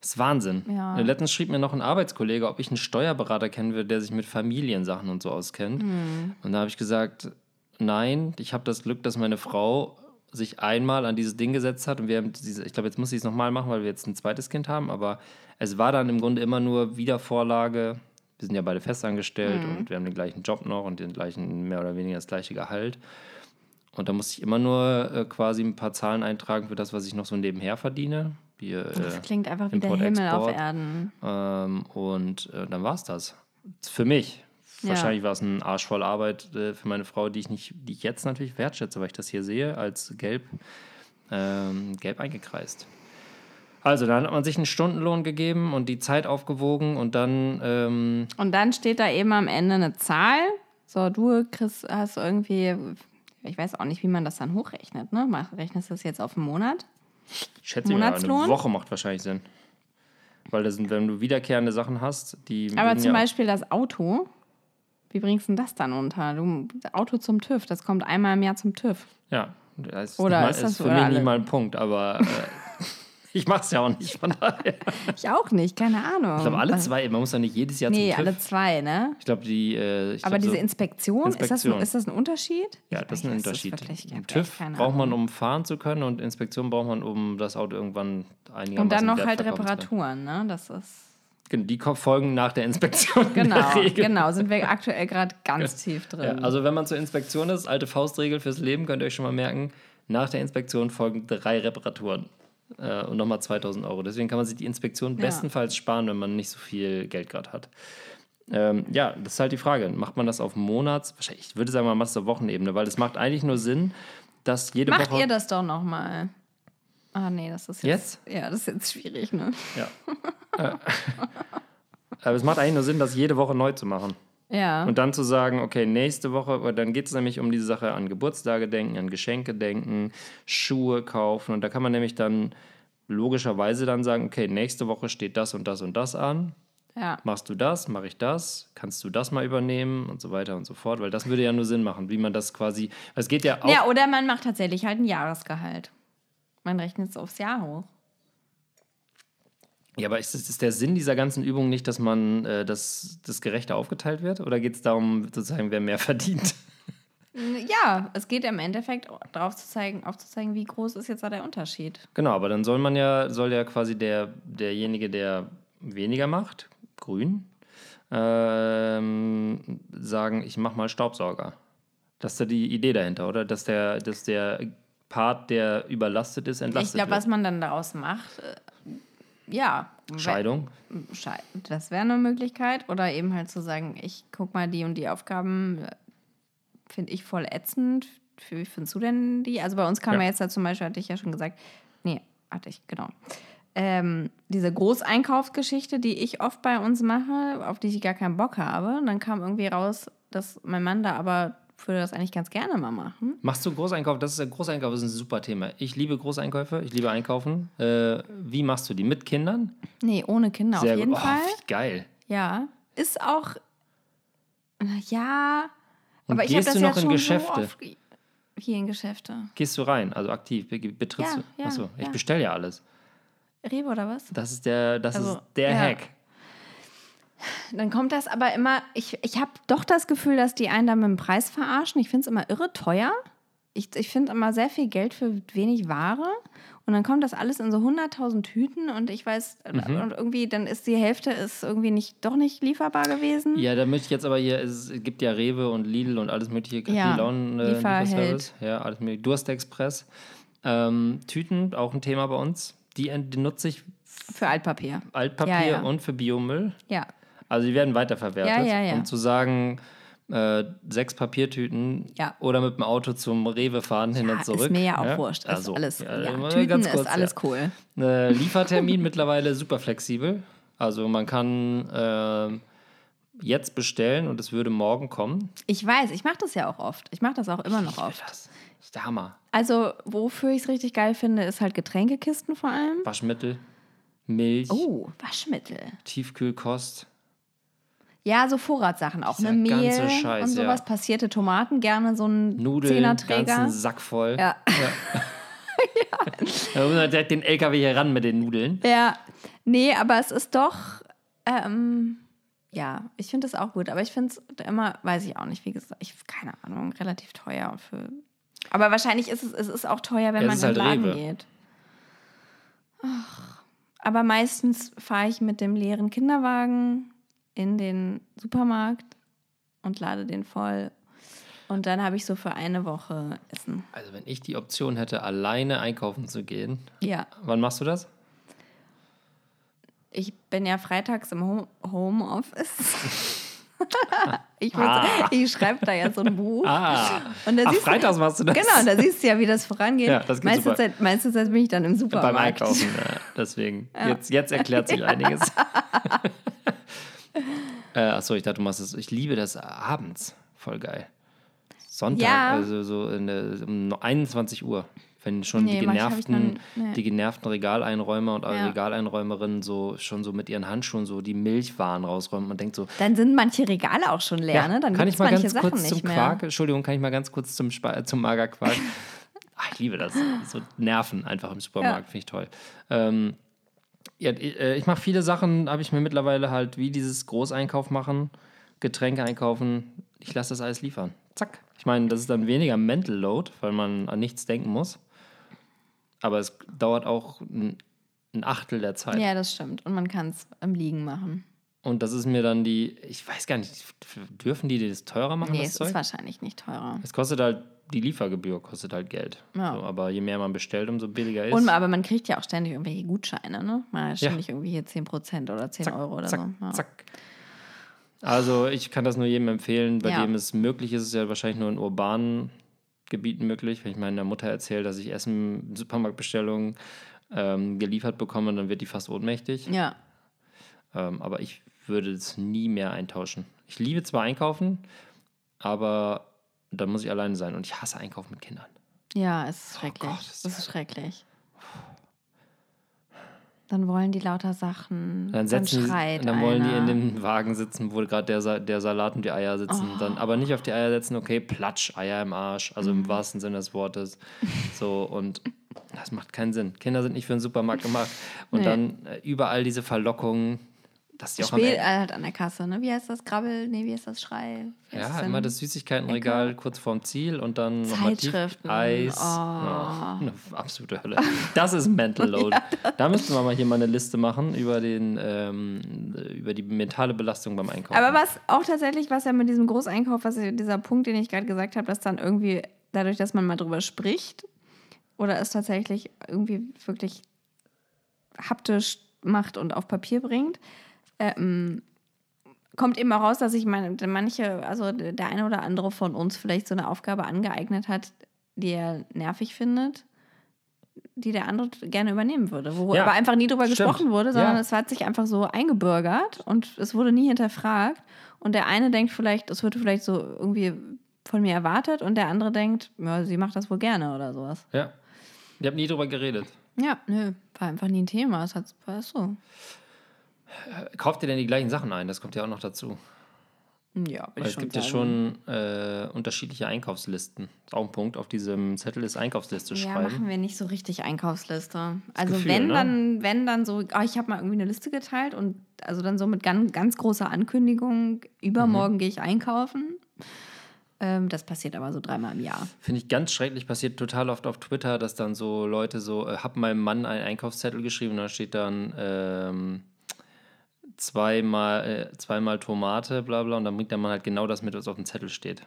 S1: Das ist Wahnsinn.
S2: Ja.
S1: Letztens schrieb mir noch ein Arbeitskollege, ob ich einen Steuerberater kennen würde, der sich mit Familiensachen und so auskennt.
S2: Hm.
S1: Und da habe ich gesagt, nein, ich habe das Glück, dass meine Frau sich einmal an dieses Ding gesetzt hat und wir haben diese, ich glaube, jetzt muss ich es nochmal machen, weil wir jetzt ein zweites Kind haben, aber es war dann im Grunde immer nur Wiedervorlage. Wir sind ja beide festangestellt mhm. und wir haben den gleichen Job noch und den gleichen, mehr oder weniger das gleiche Gehalt. Und da musste ich immer nur äh, quasi ein paar Zahlen eintragen für das, was ich noch so nebenher verdiene. Wie, äh,
S2: das klingt einfach wie der Himmel auf Erden.
S1: Ähm, und äh, dann war es das. Für mich. Ja. Wahrscheinlich war es ein Arsch voll Arbeit äh, für meine Frau, die ich nicht, die ich jetzt natürlich wertschätze, weil ich das hier sehe, als gelb, ähm, gelb eingekreist. Also, dann hat man sich einen Stundenlohn gegeben und die Zeit aufgewogen und dann. Ähm
S2: und dann steht da eben am Ende eine Zahl. So, du, Chris, hast irgendwie, ich weiß auch nicht, wie man das dann hochrechnet, ne? Rechnest du das jetzt auf einen Monat?
S1: Ich schätze, ja, eine Woche macht wahrscheinlich Sinn. Weil das sind, wenn du wiederkehrende Sachen hast, die.
S2: Aber zum ja Beispiel das Auto. Wie bringst du das dann unter? Du, Auto zum TÜV, das kommt einmal im Jahr zum TÜV.
S1: Ja, das ist, Oder mal, ist, das ist für mich nicht mal ein Punkt, aber äh, ich mache es ja auch nicht, von daher. *laughs*
S2: Ich auch nicht, keine Ahnung.
S1: Ich glaube, alle zwei, man muss ja nicht jedes Jahr
S2: nee,
S1: zum
S2: TÜV. alle zwei, ne?
S1: Ich glaube, die. Äh, ich
S2: aber
S1: glaub,
S2: diese so Inspektion, Inspektion. Ist, das, ist das ein Unterschied?
S1: Ja, das ist ein Unterschied. TÜV braucht man, um fahren zu können und Inspektion braucht man, um das Auto irgendwann einigermaßen
S2: Und dann noch halt Reparaturen, ne? Das ist.
S1: Die folgen nach der Inspektion.
S2: Genau, der genau, sind wir aktuell gerade ganz tief drin.
S1: Ja, also wenn man zur Inspektion ist, alte Faustregel fürs Leben, könnt ihr euch schon mal merken, nach der Inspektion folgen drei Reparaturen äh, und nochmal 2000 Euro. Deswegen kann man sich die Inspektion ja. bestenfalls sparen, wenn man nicht so viel Geld gerade hat. Ähm, ja, das ist halt die Frage. Macht man das auf Monats? Ich würde sagen, man macht es auf Wochenebene, weil es macht eigentlich nur Sinn, dass jede
S2: Macht
S1: Woche.
S2: Macht ihr das doch nochmal? Ah, nee, das ist
S1: jetzt,
S2: jetzt? Ja, das ist jetzt schwierig, ne?
S1: Ja. Äh, *laughs* aber es macht eigentlich nur Sinn, das jede Woche neu zu machen.
S2: Ja.
S1: Und dann zu sagen, okay, nächste Woche, dann geht es nämlich um diese Sache an Geburtstage denken, an Geschenke denken, Schuhe kaufen. Und da kann man nämlich dann logischerweise dann sagen, okay, nächste Woche steht das und das und das an.
S2: Ja.
S1: Machst du das, mache ich das, kannst du das mal übernehmen und so weiter und so fort, weil das würde ja nur Sinn machen, wie man das quasi, es geht ja auch.
S2: Ja, oder man macht tatsächlich halt ein Jahresgehalt. Man rechnet es aufs Jahr hoch.
S1: Ja, aber ist, ist der Sinn dieser ganzen Übung nicht, dass man äh, das, das gerechter aufgeteilt wird? Oder geht es darum, sozusagen, wer mehr verdient?
S2: Ja, es geht im Endeffekt darauf zu zeigen, aufzuzeigen, wie groß ist jetzt da der Unterschied.
S1: Genau, aber dann soll man ja, soll ja quasi der, derjenige, der weniger macht, grün, ähm, sagen, ich mache mal Staubsauger. Das ist ja die Idee dahinter, oder? Dass der, dass der Part, der überlastet ist, entlastet
S2: Ich glaube, was man dann daraus macht, äh, ja.
S1: Scheidung?
S2: Das wäre eine Möglichkeit. Oder eben halt zu sagen, ich guck mal, die und die Aufgaben finde ich voll ätzend. Wie findest du denn die? Also bei uns kam ja, ja jetzt da zum Beispiel, hatte ich ja schon gesagt, nee, hatte ich, genau. Ähm, diese Großeinkaufsgeschichte, die ich oft bei uns mache, auf die ich gar keinen Bock habe. Und dann kam irgendwie raus, dass mein Mann da aber würde das eigentlich ganz gerne mal machen.
S1: Machst du Großeinkauf? Das ist ein Großeinkauf ist ein super Thema. Ich liebe Großeinkäufe, ich liebe Einkaufen. Äh, wie machst du die? Mit Kindern?
S2: Nee, ohne Kinder Sehr auf jeden
S1: gut.
S2: Fall.
S1: Oh, geil.
S2: Ja, ist auch ja,
S1: Und aber ich habe das du noch in Geschäfte? So
S2: hier in Geschäfte.
S1: Gehst du rein, also aktiv, betrittst ja, du? Achso, ja, ich bestelle ja alles.
S2: Rewe oder was?
S1: Das ist der, das also, ist der ja. Hack.
S2: Dann kommt das aber immer, ich, ich habe doch das Gefühl, dass die einen da mit dem Preis verarschen. Ich finde es immer irre teuer. Ich, ich finde immer sehr viel Geld für wenig Ware. Und dann kommt das alles in so 100.000 Tüten und ich weiß, mhm. und irgendwie, dann ist die Hälfte ist irgendwie nicht, doch nicht lieferbar gewesen.
S1: Ja, da möchte ich jetzt aber hier, es gibt ja Rewe und Lidl und alles mögliche,
S2: ja, Laun, äh, Lieferservice,
S1: ja, alles mögliche, Durstexpress. Ähm, Tüten, auch ein Thema bei uns. Die, die nutze ich
S2: für Altpapier.
S1: Altpapier ja, ja. und für Biomüll.
S2: Ja.
S1: Also die werden weiterverwertet.
S2: Ja, ja, ja.
S1: Und zu sagen, äh, sechs Papiertüten
S2: ja.
S1: oder mit dem Auto zum Rewe fahren hin und zurück. Ist
S2: mir ja auch wurscht. Also, alles, Tüten kurz, ist alles cool.
S1: Äh, Liefertermin *laughs* mittlerweile super flexibel. Also man kann äh, jetzt bestellen und es würde morgen kommen.
S2: Ich weiß, ich mache das ja auch oft. Ich mache das auch immer noch oft. Das.
S1: das ist der Hammer.
S2: Also wofür ich es richtig geil finde, ist halt Getränkekisten vor allem.
S1: Waschmittel, Milch.
S2: Oh, Waschmittel.
S1: Tiefkühlkost.
S2: Ja, so Vorratssachen auch, ne? Mehl Scheiß, und sowas, ja. passierte Tomaten, gerne so ein
S1: Nudeln,
S2: Zehnerträger.
S1: ganzen Sack voll.
S2: Ja.
S1: ja. *laughs* ja. direkt den LKW hier ran mit den Nudeln.
S2: Ja, nee, aber es ist doch, ähm, ja, ich finde es auch gut, aber ich finde es immer, weiß ich auch nicht, wie gesagt, ich keine Ahnung, relativ teuer für Aber wahrscheinlich ist es, es ist auch teuer, wenn ja, man in den halt Laden Rewe. geht. Ach. Aber meistens fahre ich mit dem leeren Kinderwagen in den Supermarkt und lade den voll. Und dann habe ich so für eine Woche Essen.
S1: Also wenn ich die Option hätte, alleine einkaufen zu gehen.
S2: Ja.
S1: Wann machst du das?
S2: Ich bin ja freitags im Homeoffice. *laughs* ich, ah. ich schreibe da ja so ein Buch.
S1: Ah. Und da Ach, freitags machst du das?
S2: Genau, da siehst du ja, wie das vorangeht. Ja, das meiste, Zeit, meiste Zeit bin ich dann im Supermarkt.
S1: Beim Einkaufen, ja, *laughs* deswegen. Ja. Jetzt, jetzt erklärt sich *laughs* einiges. Äh, achso, ich dachte, du machst es. Ich liebe das abends. Voll geil. Sonntag, ja. also so der, um 21 Uhr. Wenn schon nee, die, genervten, nee. die genervten Regaleinräumer und ja. Regaleinräumerinnen so schon so mit ihren Handschuhen so die Milchwaren rausräumen. Man denkt so.
S2: Dann sind manche Regale auch schon leer, ja, ne? Dann
S1: kann ich mal
S2: ganz
S1: Sachen kurz zum Quark, Entschuldigung, kann ich mal ganz kurz zum, Sp zum Magerquark. Ach, *laughs* ich liebe das. So Nerven einfach im Supermarkt, ja. finde ich toll. Ähm, ja, äh, ich mache viele Sachen, habe ich mir mittlerweile halt wie dieses Großeinkauf machen, Getränke einkaufen. Ich lasse das alles liefern. Zack. Ich meine, das ist dann weniger Mental Load, weil man an nichts denken muss aber es dauert auch ein, ein Achtel der Zeit.
S2: Ja, das stimmt. Und man kann es am Liegen machen.
S1: Und das ist mir dann die, ich weiß gar nicht, dürfen die das teurer machen?
S2: Nee, es Zeug? ist wahrscheinlich nicht teurer.
S1: Es kostet halt, die Liefergebühr kostet halt Geld. Ja. So, aber je mehr man bestellt, umso billiger ist
S2: Und aber man kriegt ja auch ständig irgendwelche Gutscheine, ne? Hat ständig ja. irgendwie hier 10% oder 10
S1: zack,
S2: Euro oder
S1: zack,
S2: so.
S1: Ja. Zack. Also ich kann das nur jedem empfehlen, bei dem es möglich ist, ist ja wahrscheinlich nur in urbanen Gebieten möglich. Wenn ich meiner Mutter erzähle, dass ich Essen, Supermarktbestellungen ähm, geliefert bekomme, dann wird die fast ohnmächtig.
S2: Ja.
S1: Ähm, aber ich würde es nie mehr eintauschen. Ich liebe zwar einkaufen, aber dann muss ich alleine sein. Und ich hasse Einkaufen mit Kindern.
S2: Ja, es ist oh schrecklich. Oh Gott, ist das ist schrecklich. Dann wollen die lauter Sachen.
S1: Dann, setzen dann schreit Dann wollen einer. die in dem Wagen sitzen, wo gerade der, der Salat und die Eier sitzen. Oh. Dann aber nicht auf die Eier setzen, okay, Platsch, Eier im Arsch. Also mhm. im wahrsten Sinne des Wortes. So und das macht keinen Sinn. Kinder sind nicht für einen Supermarkt gemacht. Und *laughs* nee. dann äh, überall diese Verlockungen dass die auch
S2: Spiel halt an der Kasse, ne? Wie heißt das? Grabbel? Nee, wie heißt das? Schrei?
S1: Ja, das immer das Süßigkeitenregal kurz vorm Ziel und dann
S2: nochmal Eis.
S1: Oh. Oh, eine absolute Hölle. Das ist Mental *laughs* Load. ja, da müssten wir mal hier mal eine Liste machen über, den, ähm, über die mentale Belastung beim Einkaufen.
S2: Aber was auch tatsächlich, was ja mit diesem Großeinkauf, was dieser Punkt, den ich gerade gesagt habe, dass dann irgendwie dadurch, dass man mal drüber spricht oder es tatsächlich irgendwie wirklich haptisch macht und auf Papier bringt, ähm, kommt eben auch raus, dass sich manche, also der eine oder andere von uns vielleicht so eine Aufgabe angeeignet hat, die er nervig findet, die der andere gerne übernehmen würde, wo ja, aber einfach nie drüber stimmt. gesprochen wurde, sondern ja. es hat sich einfach so eingebürgert und es wurde nie hinterfragt. Und der eine denkt vielleicht, es würde vielleicht so irgendwie von mir erwartet und der andere denkt, ja, sie macht das wohl gerne oder sowas.
S1: Ja. Ihr habt nie drüber geredet.
S2: Ja, nö, war einfach nie ein Thema. Es war so.
S1: Kauft ihr denn die gleichen Sachen ein? Das kommt ja auch noch dazu.
S2: Ja,
S1: Weil es gibt sagen. ja schon äh, unterschiedliche Einkaufslisten. Auch ein Punkt auf diesem Zettel ist Einkaufsliste ja, schreiben.
S2: Ja, machen wir nicht so richtig Einkaufsliste. Das also Gefühl, wenn ne? dann, wenn dann so, oh, ich habe mal irgendwie eine Liste geteilt und also dann so mit ganz, ganz großer Ankündigung, übermorgen mhm. gehe ich einkaufen. Ähm, das passiert aber so dreimal im Jahr.
S1: Finde ich ganz schrecklich, passiert total oft auf Twitter, dass dann so Leute so, äh, hab meinem Mann einen Einkaufszettel geschrieben und da steht dann, ähm, zweimal, äh, zweimal Tomate, bla bla, und dann bringt der Mann halt genau das mit, was auf dem Zettel steht.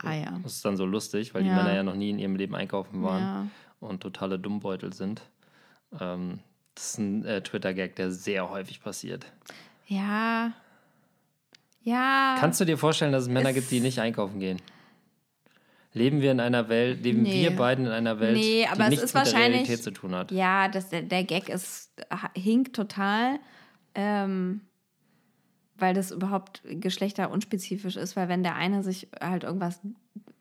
S2: So. Ah ja.
S1: Das ist dann so lustig, weil ja. die Männer ja noch nie in ihrem Leben einkaufen waren ja. und totale Dummbeutel sind. Ähm, das ist ein äh, Twitter-Gag, der sehr häufig passiert.
S2: Ja. Ja.
S1: Kannst du dir vorstellen, dass es Männer gibt, die nicht einkaufen gehen? Leben wir in einer Welt, leben nee. wir beiden in einer Welt, nee, die nichts mit der Realität zu tun hat?
S2: Ja, das, der, der Gag ist, hinkt total ähm, weil das überhaupt geschlechterunspezifisch ist, weil wenn der eine sich halt irgendwas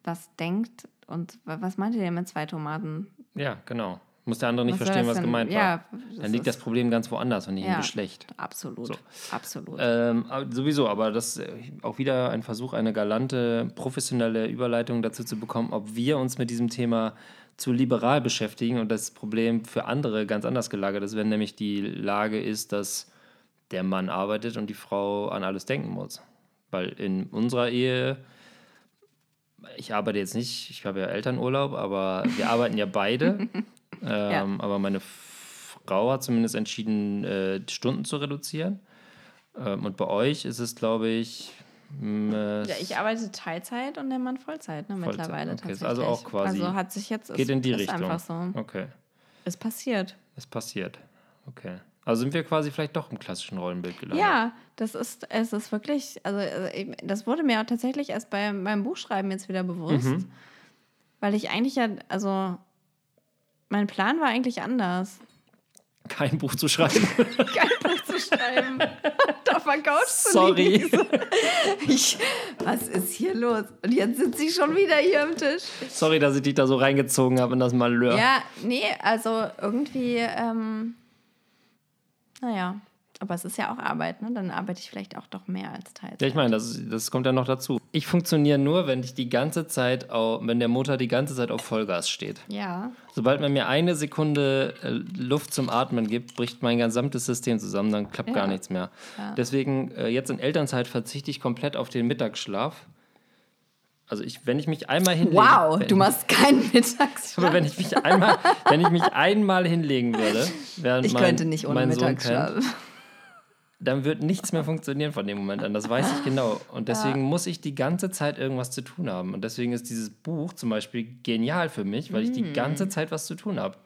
S2: was denkt und was meint ihr denn mit zwei Tomaten?
S1: Ja, genau. Muss der andere nicht was verstehen, was gemeint ja, war. Dann liegt das Problem ganz woanders und nicht ja, im Geschlecht.
S2: Absolut. So. Absolut.
S1: Ähm, sowieso, aber das ist auch wieder ein Versuch, eine galante, professionelle Überleitung dazu zu bekommen, ob wir uns mit diesem Thema zu liberal beschäftigen und das Problem für andere ganz anders gelagert ist, wenn nämlich die Lage ist, dass der Mann arbeitet und die Frau an alles denken muss. Weil in unserer Ehe ich arbeite jetzt nicht, ich habe ja Elternurlaub, aber wir arbeiten ja beide. *laughs* ähm, ja. Aber meine Frau hat zumindest entschieden, äh, Stunden zu reduzieren. Ähm, und bei euch ist es, glaube ich.
S2: Äh, ja, ich arbeite Teilzeit und der Mann Vollzeit, ne, Vollzeit. mittlerweile okay,
S1: tatsächlich. Also auch quasi.
S2: Also hat sich jetzt.
S1: Geht ist, in die Richtung.
S2: einfach so.
S1: Okay.
S2: Es passiert.
S1: Es passiert. Okay. Also sind wir quasi vielleicht doch im klassischen Rollenbild gelandet.
S2: Ja, das ist, es ist wirklich, also äh, das wurde mir tatsächlich erst bei meinem Buchschreiben jetzt wieder bewusst. Mhm. Weil ich eigentlich ja, also mein Plan war eigentlich anders.
S1: Kein Buch zu schreiben. *laughs*
S2: Kein Buch zu schreiben. da verkaufst
S1: du Sorry. *laughs*
S2: Ich, was ist hier los? Und jetzt sitze ich schon wieder hier am Tisch.
S1: Sorry, dass ich dich da so reingezogen habe in das Malheur.
S2: Ja, nee, also irgendwie, ähm, naja, aber es ist ja auch Arbeit, ne? Dann arbeite ich vielleicht auch doch mehr als Teilzeit.
S1: Ja, ich meine, das, das kommt ja noch dazu. Ich funktioniere nur, wenn ich die ganze Zeit, auf, wenn der Motor die ganze Zeit auf Vollgas steht.
S2: Ja.
S1: Sobald man mir eine Sekunde äh, Luft zum Atmen gibt, bricht mein gesamtes System zusammen, dann klappt ja. gar nichts mehr. Ja. Deswegen, äh, jetzt in Elternzeit verzichte ich komplett auf den Mittagsschlaf. Also ich, wenn ich mich einmal hinlege.
S2: Wow, du machst keinen Mittagsschlaf.
S1: Aber wenn ich mich einmal, wenn ich mich einmal hinlegen würde, während
S2: ich
S1: mein,
S2: könnte nicht ohne Mittagsschlaf. Pennt,
S1: dann wird nichts mehr funktionieren von dem Moment an. Das weiß ich genau. Und deswegen ja. muss ich die ganze Zeit irgendwas zu tun haben. Und deswegen ist dieses Buch zum Beispiel genial für mich, weil ich die ganze mm. Zeit was zu tun habe.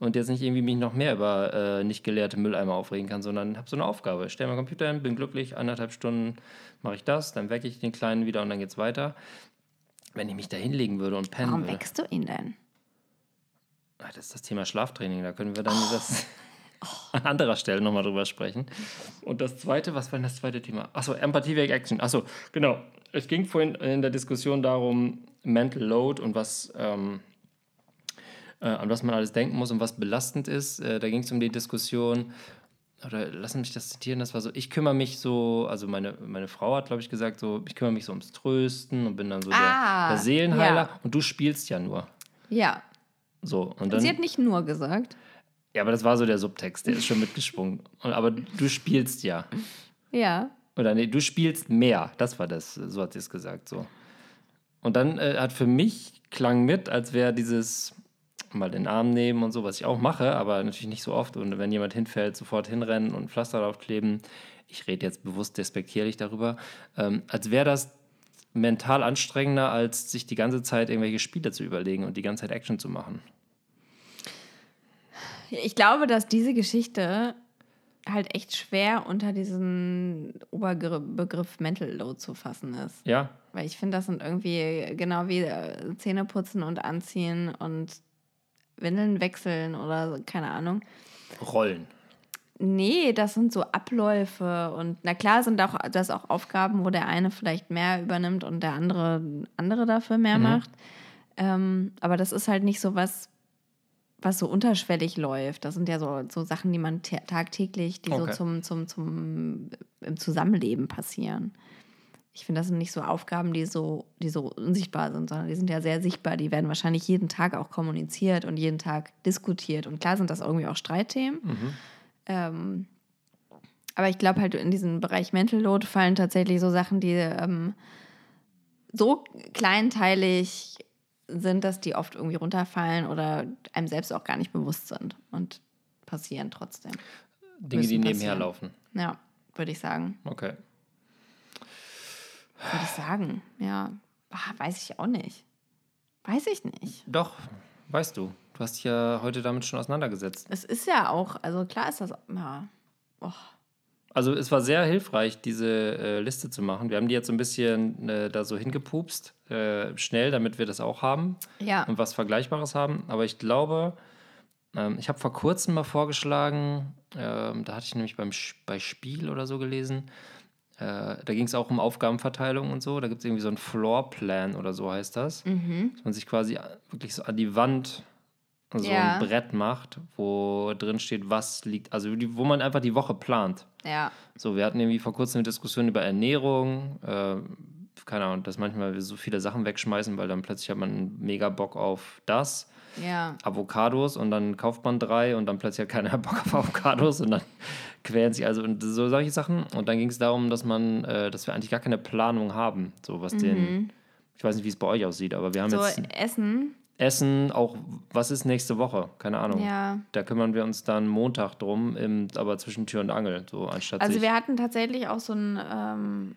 S1: Und jetzt nicht irgendwie mich noch mehr über äh, nicht geleerte Mülleimer aufregen kann, sondern habe so eine Aufgabe. Ich stelle meinen Computer hin, bin glücklich, anderthalb Stunden mache ich das, dann wecke ich den Kleinen wieder und dann geht es weiter. Wenn ich mich da hinlegen würde und pennen
S2: Warum
S1: würde.
S2: Warum weckst du ihn denn?
S1: Ach, das ist das Thema Schlaftraining. Da können wir dann oh. das *laughs* an anderer Stelle nochmal drüber sprechen. Und das zweite, was war denn das zweite Thema? Achso, Empathie wegen Action. Achso, genau. Es ging vorhin in der Diskussion darum, Mental Load und was, ähm, äh, an was man alles denken muss und was belastend ist. Äh, da ging es um die Diskussion, oder lassen mich das zitieren, das war so, ich kümmere mich so, also meine, meine Frau hat, glaube ich, gesagt, so, ich kümmere mich so ums Trösten und bin dann so ah, der, der, Seelenheiler ja. und du spielst ja nur.
S2: Ja.
S1: So, und dann,
S2: Sie hat nicht nur gesagt.
S1: Ja, aber das war so der Subtext, der ist schon mitgesprungen. aber du spielst ja.
S2: Ja.
S1: Oder nee, du spielst mehr. Das war das, so hat sie es gesagt. So. Und dann äh, hat für mich klang mit, als wäre dieses mal den Arm nehmen und so, was ich auch mache, aber natürlich nicht so oft. Und wenn jemand hinfällt, sofort hinrennen und Pflaster drauf kleben. Ich rede jetzt bewusst despektierlich darüber. Ähm, als wäre das mental anstrengender, als sich die ganze Zeit irgendwelche Spiele zu überlegen und die ganze Zeit Action zu machen.
S2: Ich glaube, dass diese Geschichte halt echt schwer unter diesen Oberbegriff Mental Load zu fassen ist.
S1: Ja.
S2: Weil ich finde, das sind irgendwie genau wie äh, Zähne putzen und anziehen und Windeln wechseln oder keine Ahnung.
S1: Rollen.
S2: Nee, das sind so Abläufe und na klar sind auch das auch Aufgaben, wo der eine vielleicht mehr übernimmt und der andere andere dafür mehr mhm. macht. Ähm, aber das ist halt nicht so was, was so unterschwellig läuft. Das sind ja so, so Sachen, die man tagtäglich, die okay. so zum, zum, zum im Zusammenleben passieren. Ich finde, das sind nicht so Aufgaben, die so, die so unsichtbar sind, sondern die sind ja sehr sichtbar. Die werden wahrscheinlich jeden Tag auch kommuniziert und jeden Tag diskutiert. Und klar sind das irgendwie auch Streitthemen. Mhm. Ähm, aber ich glaube halt, in diesen Bereich Mental Load fallen tatsächlich so Sachen, die ähm, so kleinteilig sind, dass die oft irgendwie runterfallen oder einem selbst auch gar nicht bewusst sind und passieren trotzdem.
S1: Dinge, die nebenher laufen.
S2: Ja, würde ich sagen.
S1: Okay.
S2: Würde ich sagen, ja. Ach, weiß ich auch nicht. Weiß ich nicht.
S1: Doch, weißt du. Du hast dich ja heute damit schon auseinandergesetzt.
S2: Es ist ja auch, also klar ist das, ja. Oh.
S1: Also es war sehr hilfreich, diese äh, Liste zu machen. Wir haben die jetzt so ein bisschen äh, da so hingepupst, äh, schnell, damit wir das auch haben
S2: ja.
S1: und was Vergleichbares haben. Aber ich glaube, ähm, ich habe vor kurzem mal vorgeschlagen, ähm, da hatte ich nämlich beim bei Spiel oder so gelesen, äh, da ging es auch um Aufgabenverteilung und so. Da gibt es irgendwie so einen Floorplan oder so heißt das. Mhm. Dass man sich quasi wirklich so an die Wand so ja. ein Brett macht, wo drin steht, was liegt, also die, wo man einfach die Woche plant.
S2: Ja.
S1: So, wir hatten irgendwie vor kurzem eine Diskussion über Ernährung. Äh, keine Ahnung, dass manchmal wir so viele Sachen wegschmeißen, weil dann plötzlich hat man mega Bock auf das.
S2: Ja.
S1: Avocados und dann kauft man drei und dann plötzlich hat keiner *laughs* Bock auf Avocados und dann quälen sich also und so solche Sachen. Und dann ging es darum, dass man, äh, dass wir eigentlich gar keine Planung haben, so was mhm. den Ich weiß nicht, wie es bei euch aussieht, aber wir haben
S2: so
S1: jetzt
S2: Essen.
S1: Essen, auch was ist nächste Woche? Keine Ahnung.
S2: Ja.
S1: Da kümmern wir uns dann Montag drum, im, aber zwischen Tür und Angel, so anstatt
S2: Also wir hatten tatsächlich auch so ein, ähm,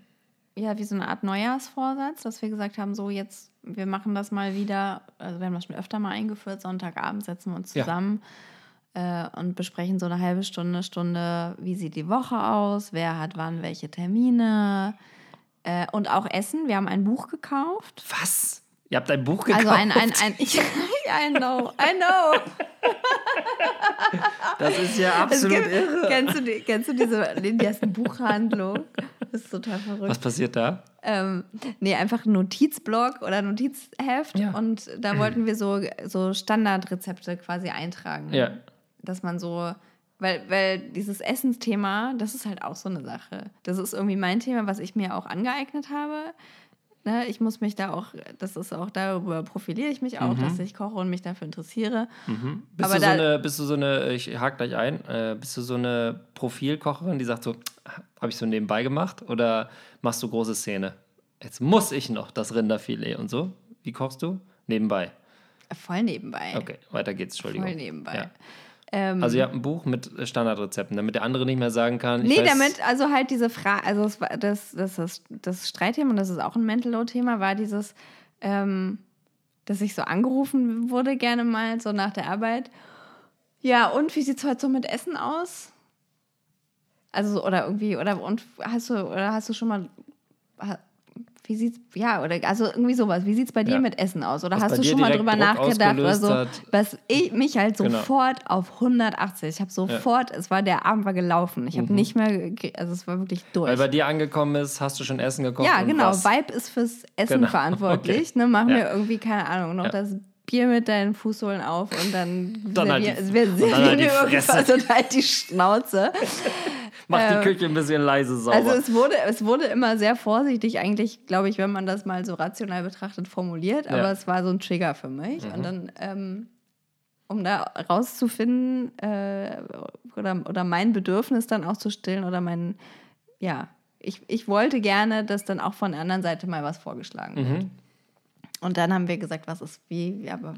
S2: ja, wie so eine Art Neujahrsvorsatz, dass wir gesagt haben, so jetzt, wir machen das mal wieder, also wir haben das schon öfter mal eingeführt, Sonntagabend setzen wir uns
S1: Ja.
S2: Äh, und besprechen so eine halbe Stunde, Stunde, wie sieht die Woche aus, wer hat wann welche Termine äh, und auch Essen. Wir haben ein Buch gekauft.
S1: Was? Ihr habt ein Buch gekauft?
S2: Also ein, ein, ein, ich, *laughs* I know, I know.
S1: das ist ja absolut
S2: gibt,
S1: irre.
S2: kennst, du die, kennst du diese, die erste Buchhandlung? Das ist total verrückt.
S1: Was passiert da?
S2: Ähm, nee, einfach ein Notizblock oder Notizheft.
S1: Ja.
S2: Und da wollten wir so, so Standardrezepte quasi eintragen.
S1: Ja.
S2: Dass man so, weil, weil dieses Essensthema, das ist halt auch so eine Sache. Das ist irgendwie mein Thema, was ich mir auch angeeignet habe. Ne, ich muss mich da auch, das ist auch darüber profiliere ich mich auch, dass ich koche und mich dafür interessiere.
S1: Bist,
S2: Aber
S1: du so eine, bist du so eine, ich hake gleich ein, äh, bist du so eine Profilkocherin, die sagt so, habe ich so nebenbei gemacht oder machst du große Szene? Jetzt muss ich noch das Rinderfilet und so. Wie kochst du? Nebenbei.
S2: Voll nebenbei.
S1: Okay, weiter geht's, Entschuldigung.
S2: Voll nebenbei.
S1: Ja.
S2: Ähm,
S1: Also ihr habt ein Buch mit Standardrezepten, damit der andere nicht mehr sagen kann. ich
S2: Nee, damit, also halt diese Frage, also das, war- das, das, das, das Streitthema, und das ist auch ein Mental Load-Thema, war dieses, ähm, dass ich so angerufen wurde, gerne mal, so nach der Arbeit. Ja, und wie sieht es heute so mit Essen aus? Also, so- oder irgendwie, oder und hast du, oder hast du schon mal. Wie sieht's, ja, oder also irgendwie sowas. Wie sieht es bei dir
S1: Ja.
S2: mit Essen aus? Oder
S1: Was
S2: hast du schon mal drüber
S1: Druck
S2: nachgedacht oder so?
S1: hat.
S2: Was ich mich halt
S1: Genau.
S2: sofort auf 180. Ich habe sofort, es war der Abend war gelaufen. Ich habe nicht mehr, also es war wirklich durch.
S1: Mhm. Weil bei dir angekommen ist, hast du schon Essen gekocht?
S2: ja, genau.
S1: was?
S2: Vibe ist fürs Essen
S1: Genau, *laughs*
S2: verantwortlich.
S1: okay.
S2: Ne, mach
S1: Ja.
S2: mir irgendwie, keine Ahnung, noch
S1: Ja.
S2: das Bier mit deinen Fußsohlen auf und dann,
S1: Dann halt
S2: servier-
S1: die-
S2: wir servieren
S1: halt die
S2: wir irgendwas und *laughs* halt die Schnauze.
S1: Mach die
S2: äh,
S1: Küche ein bisschen leise sauber.
S2: Also es wurde, es wurde immer sehr vorsichtig eigentlich, glaube ich, wenn man das mal so rational betrachtet, formuliert. Aber
S1: Ja.
S2: es war so ein Trigger für mich. Und dann, ähm, um da rauszufinden äh, oder, oder mein Bedürfnis dann auch zu stillen oder mein, ja, ich, ich wollte gerne, dass dann auch von der anderen Seite mal was vorgeschlagen wird. Und dann haben wir gesagt, was ist wie, aber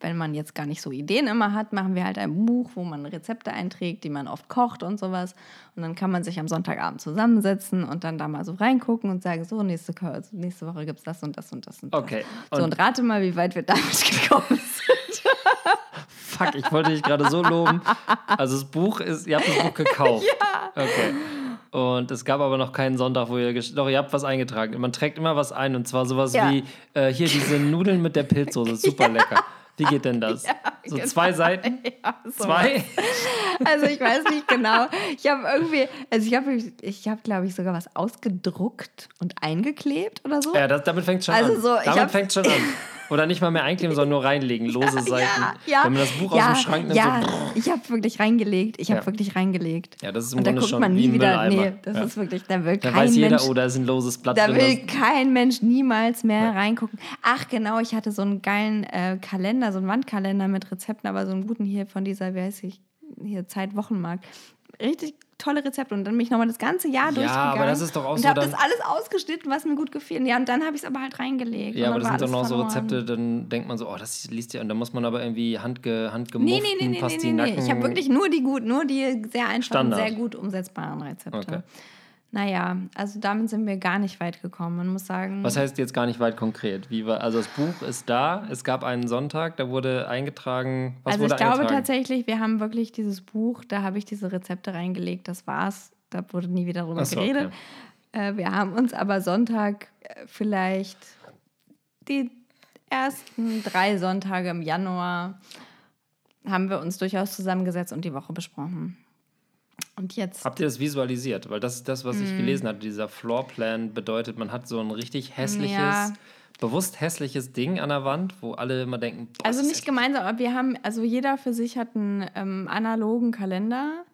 S2: wenn man jetzt gar nicht so Ideen immer hat, machen wir halt ein Buch, wo man Rezepte einträgt, die man oft kocht und sowas. Und dann kann man sich am Sonntagabend zusammensetzen und dann da mal so reingucken und sagen, so, nächste, Ko- nächste Woche gibt es das und das und das und das.
S1: Okay.
S2: So,
S1: Und-
S2: und rate mal, wie weit wir damit *laughs* gekommen sind.
S1: Fuck, ich wollte dich gerade so loben. Also das Buch ist, ihr habt das Buch gekauft. *laughs* Ja. Okay. Und es gab aber noch keinen Sonntag, wo ihr, doch, ihr habt was eingetragen. Man trägt immer was ein und zwar sowas
S2: Ja.
S1: wie, äh, hier diese Nudeln mit der Pilzsoße, super *laughs* lecker. Wie geht denn das? *laughs* so
S2: genau.
S1: zwei Seiten? *laughs*
S2: Ja.
S1: Zwei?
S2: Also ich weiß nicht genau. Ich habe irgendwie, also ich habe, ich habe, glaube ich, sogar was ausgedruckt und eingeklebt oder so.
S1: Ja, das, damit fängt schon
S2: Also
S1: an.
S2: so, ich
S1: damit fängt schon an. *laughs* Oder nicht mal mehr einkleben, sondern nur reinlegen, *laughs* lose Seiten. Wenn man das Buch
S2: ja,
S1: aus dem Schrank nimmt,
S2: Ja,
S1: so.
S2: ich habe wirklich reingelegt. Ich habe
S1: Ja.
S2: wirklich reingelegt.
S1: Ja, das ist im
S2: Und da
S1: Grunde
S2: guckt
S1: schon
S2: man nie wieder. Nee, das
S1: Ja.
S2: ist wirklich, da will
S1: Da
S2: kein
S1: weiß jeder,
S2: Mensch.
S1: oh, da ist ein loses Blatt
S2: da
S1: drin.
S2: will kein Mensch niemals mehr reingucken. Ach genau, ich hatte so einen geilen äh, Kalender, so einen Wandkalender mit Rezepten, aber so einen guten hier von dieser, wie heißt ich, hier Zeit-Wochenmarkt. Richtig tolle Rezepte und dann bin ich nochmal das ganze Jahr
S1: Ja,
S2: durchgegangen.
S1: aber das ist doch auch
S2: und
S1: so
S2: habe
S1: dann-
S2: das alles ausgeschnitten, was mir gut gefiel. Ja, und dann habe ich es aber halt reingelegt.
S1: Ja, aber das sind doch noch so. Rezepte, dann denkt man so, oh, das liest ja, und dann muss man aber irgendwie handge, handgemufften
S2: Nee, nee, nee, nee, nee, nee,
S1: Pastinaken.
S2: nee. Ich habe wirklich nur die gut, nur die sehr einfachen,
S1: Standard.
S2: sehr gut umsetzbaren Rezepte.
S1: Okay.
S2: Naja, also damit sind wir gar nicht weit gekommen. Man muss sagen.
S1: Was heißt jetzt gar nicht weit konkret? Wie war, also das Buch ist da, es gab einen Sonntag, da wurde eingetragen, was
S2: also
S1: wurde
S2: ich glaube
S1: eingetragen?
S2: tatsächlich, wir haben wirklich dieses Buch, da habe ich diese Rezepte reingelegt, das war's. Da wurde nie wieder drüber
S1: so,
S2: geredet. Äh, wir haben uns aber Sonntag äh, vielleicht die ersten drei Sonntage im Januar haben wir uns durchaus zusammengesetzt und die Woche besprochen. Und jetzt
S1: Habt ihr das visualisiert? Weil das ist das, was
S2: Mm.
S1: ich gelesen hatte. Dieser Floorplan bedeutet, man hat so ein richtig hässliches,
S2: Ja.
S1: bewusst hässliches Ding an der Wand, wo alle immer denken, boah,
S2: Also nicht gemeinsam, aber wir haben, also jeder für sich hat einen ähm, analogen Kalender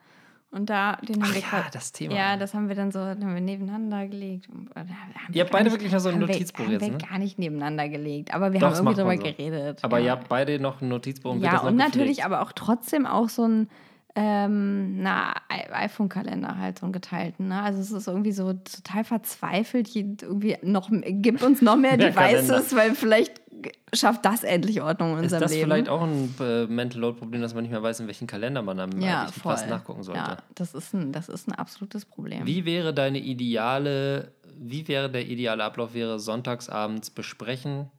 S2: und da, den haben
S1: Ach
S2: wir
S1: ja, das Thema.
S2: Ja, das haben wir dann so haben wir nebeneinander gelegt. Und, äh, haben wir
S1: Ihr habt beide
S2: nicht-
S1: wirklich noch so ein
S2: haben
S1: Notizbuch
S2: wir, haben
S1: jetzt,
S2: wir
S1: ne?
S2: gar nicht nebeneinander gelegt, aber wir
S1: Doch,
S2: haben irgendwie drüber
S1: so.
S2: geredet.
S1: Aber
S2: ja.
S1: ihr habt beide noch ein Notizbuch und
S2: Ja, und natürlich aber auch trotzdem auch so ein, ähm, na, iPhone-Kalender halt so einen geteilten. Ne? Also es ist irgendwie so total verzweifelt. Irgendwie noch, gib uns noch mehr, *laughs* mehr Devices, weil vielleicht schafft das endlich Ordnung in unserem Leben. Ist das
S1: vielleicht auch ein äh, Mental Load-Problem, dass man nicht mehr weiß, in welchen Kalender man am ja, eigentlich voll. fast nachgucken sollte? Ja,
S2: das ist, ein, das ist ein absolutes Problem.
S1: Wie wäre deine ideale, wie wäre der ideale Ablauf? Wäre sonntagsabends besprechen,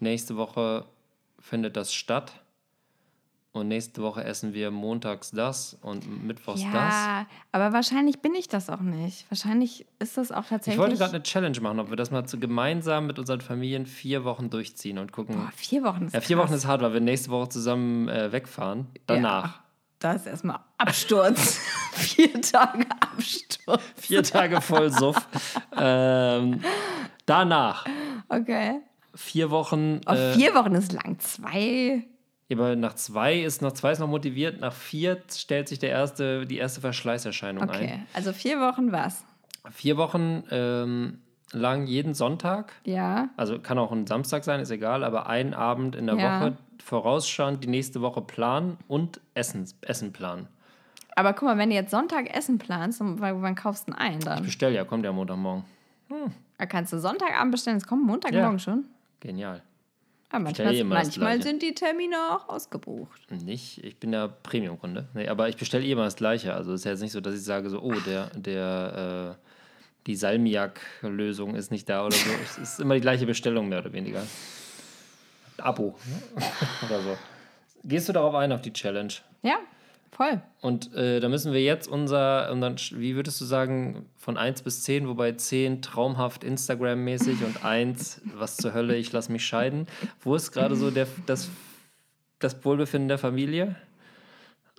S1: nächste Woche findet das statt und nächste Woche essen wir montags das und mittwochs
S2: ja,
S1: das.
S2: Ja, aber wahrscheinlich bin ich das auch nicht. Wahrscheinlich ist das auch tatsächlich.
S1: Ich wollte gerade eine Challenge machen, ob wir das mal zu gemeinsam mit unseren Familien vier Wochen durchziehen und gucken.
S2: Boah, vier Wochen
S1: ist Ja, vier krass. Wochen ist hart, weil wir nächste Woche zusammen äh, wegfahren. Danach. Ja,
S2: da ist erstmal Absturz. *laughs* vier Tage Absturz.
S1: vier Tage voll Suff. ähm, danach.
S2: Okay.
S1: Vier Wochen.
S2: Oh, äh, vier Wochen ist lang. Zwei
S1: aber nach zwei ist nach zwei ist noch motiviert, nach vier stellt sich der erste, die erste Verschleißerscheinung okay. ein. Okay,
S2: also vier Wochen was?
S1: Vier Wochen ähm, lang jeden Sonntag.
S2: Ja.
S1: Also kann auch ein Samstag sein, ist egal, aber einen Abend in der ja. Woche vorausschauend die nächste Woche planen und Essen, Essen planen.
S2: Aber guck mal, wenn du jetzt Sonntag Essen planst, wann kaufst du denn ein dann?
S1: Ich bestelle ja, kommt ja Montagmorgen.
S2: Hm. Da kannst du Sonntagabend bestellen, es kommt Montagmorgen ja. schon.
S1: Genial.
S2: Ja, manchmal, eh manchmal sind die Termine auch ausgebucht.
S1: Nicht, ich bin ja Premium-Kunde. Nee, aber ich bestelle eh immer das Gleiche. Also es ist ja jetzt nicht so, dass ich sage, so, oh, der, der, äh, die Salmiak-Lösung ist nicht da oder so. es ist immer die gleiche Bestellung, mehr oder weniger. Abo. *laughs* oder so. Gehst du darauf ein, auf die Challenge?
S2: Ja, Voll.
S1: Und äh, da müssen wir jetzt unser, unser, wie würdest du sagen, von 1 bis 10, wobei 10 traumhaft Instagram-mäßig und 1, was zur Hölle, ich lasse mich scheiden. Wo ist gerade so der, das, das Wohlbefinden der Familie?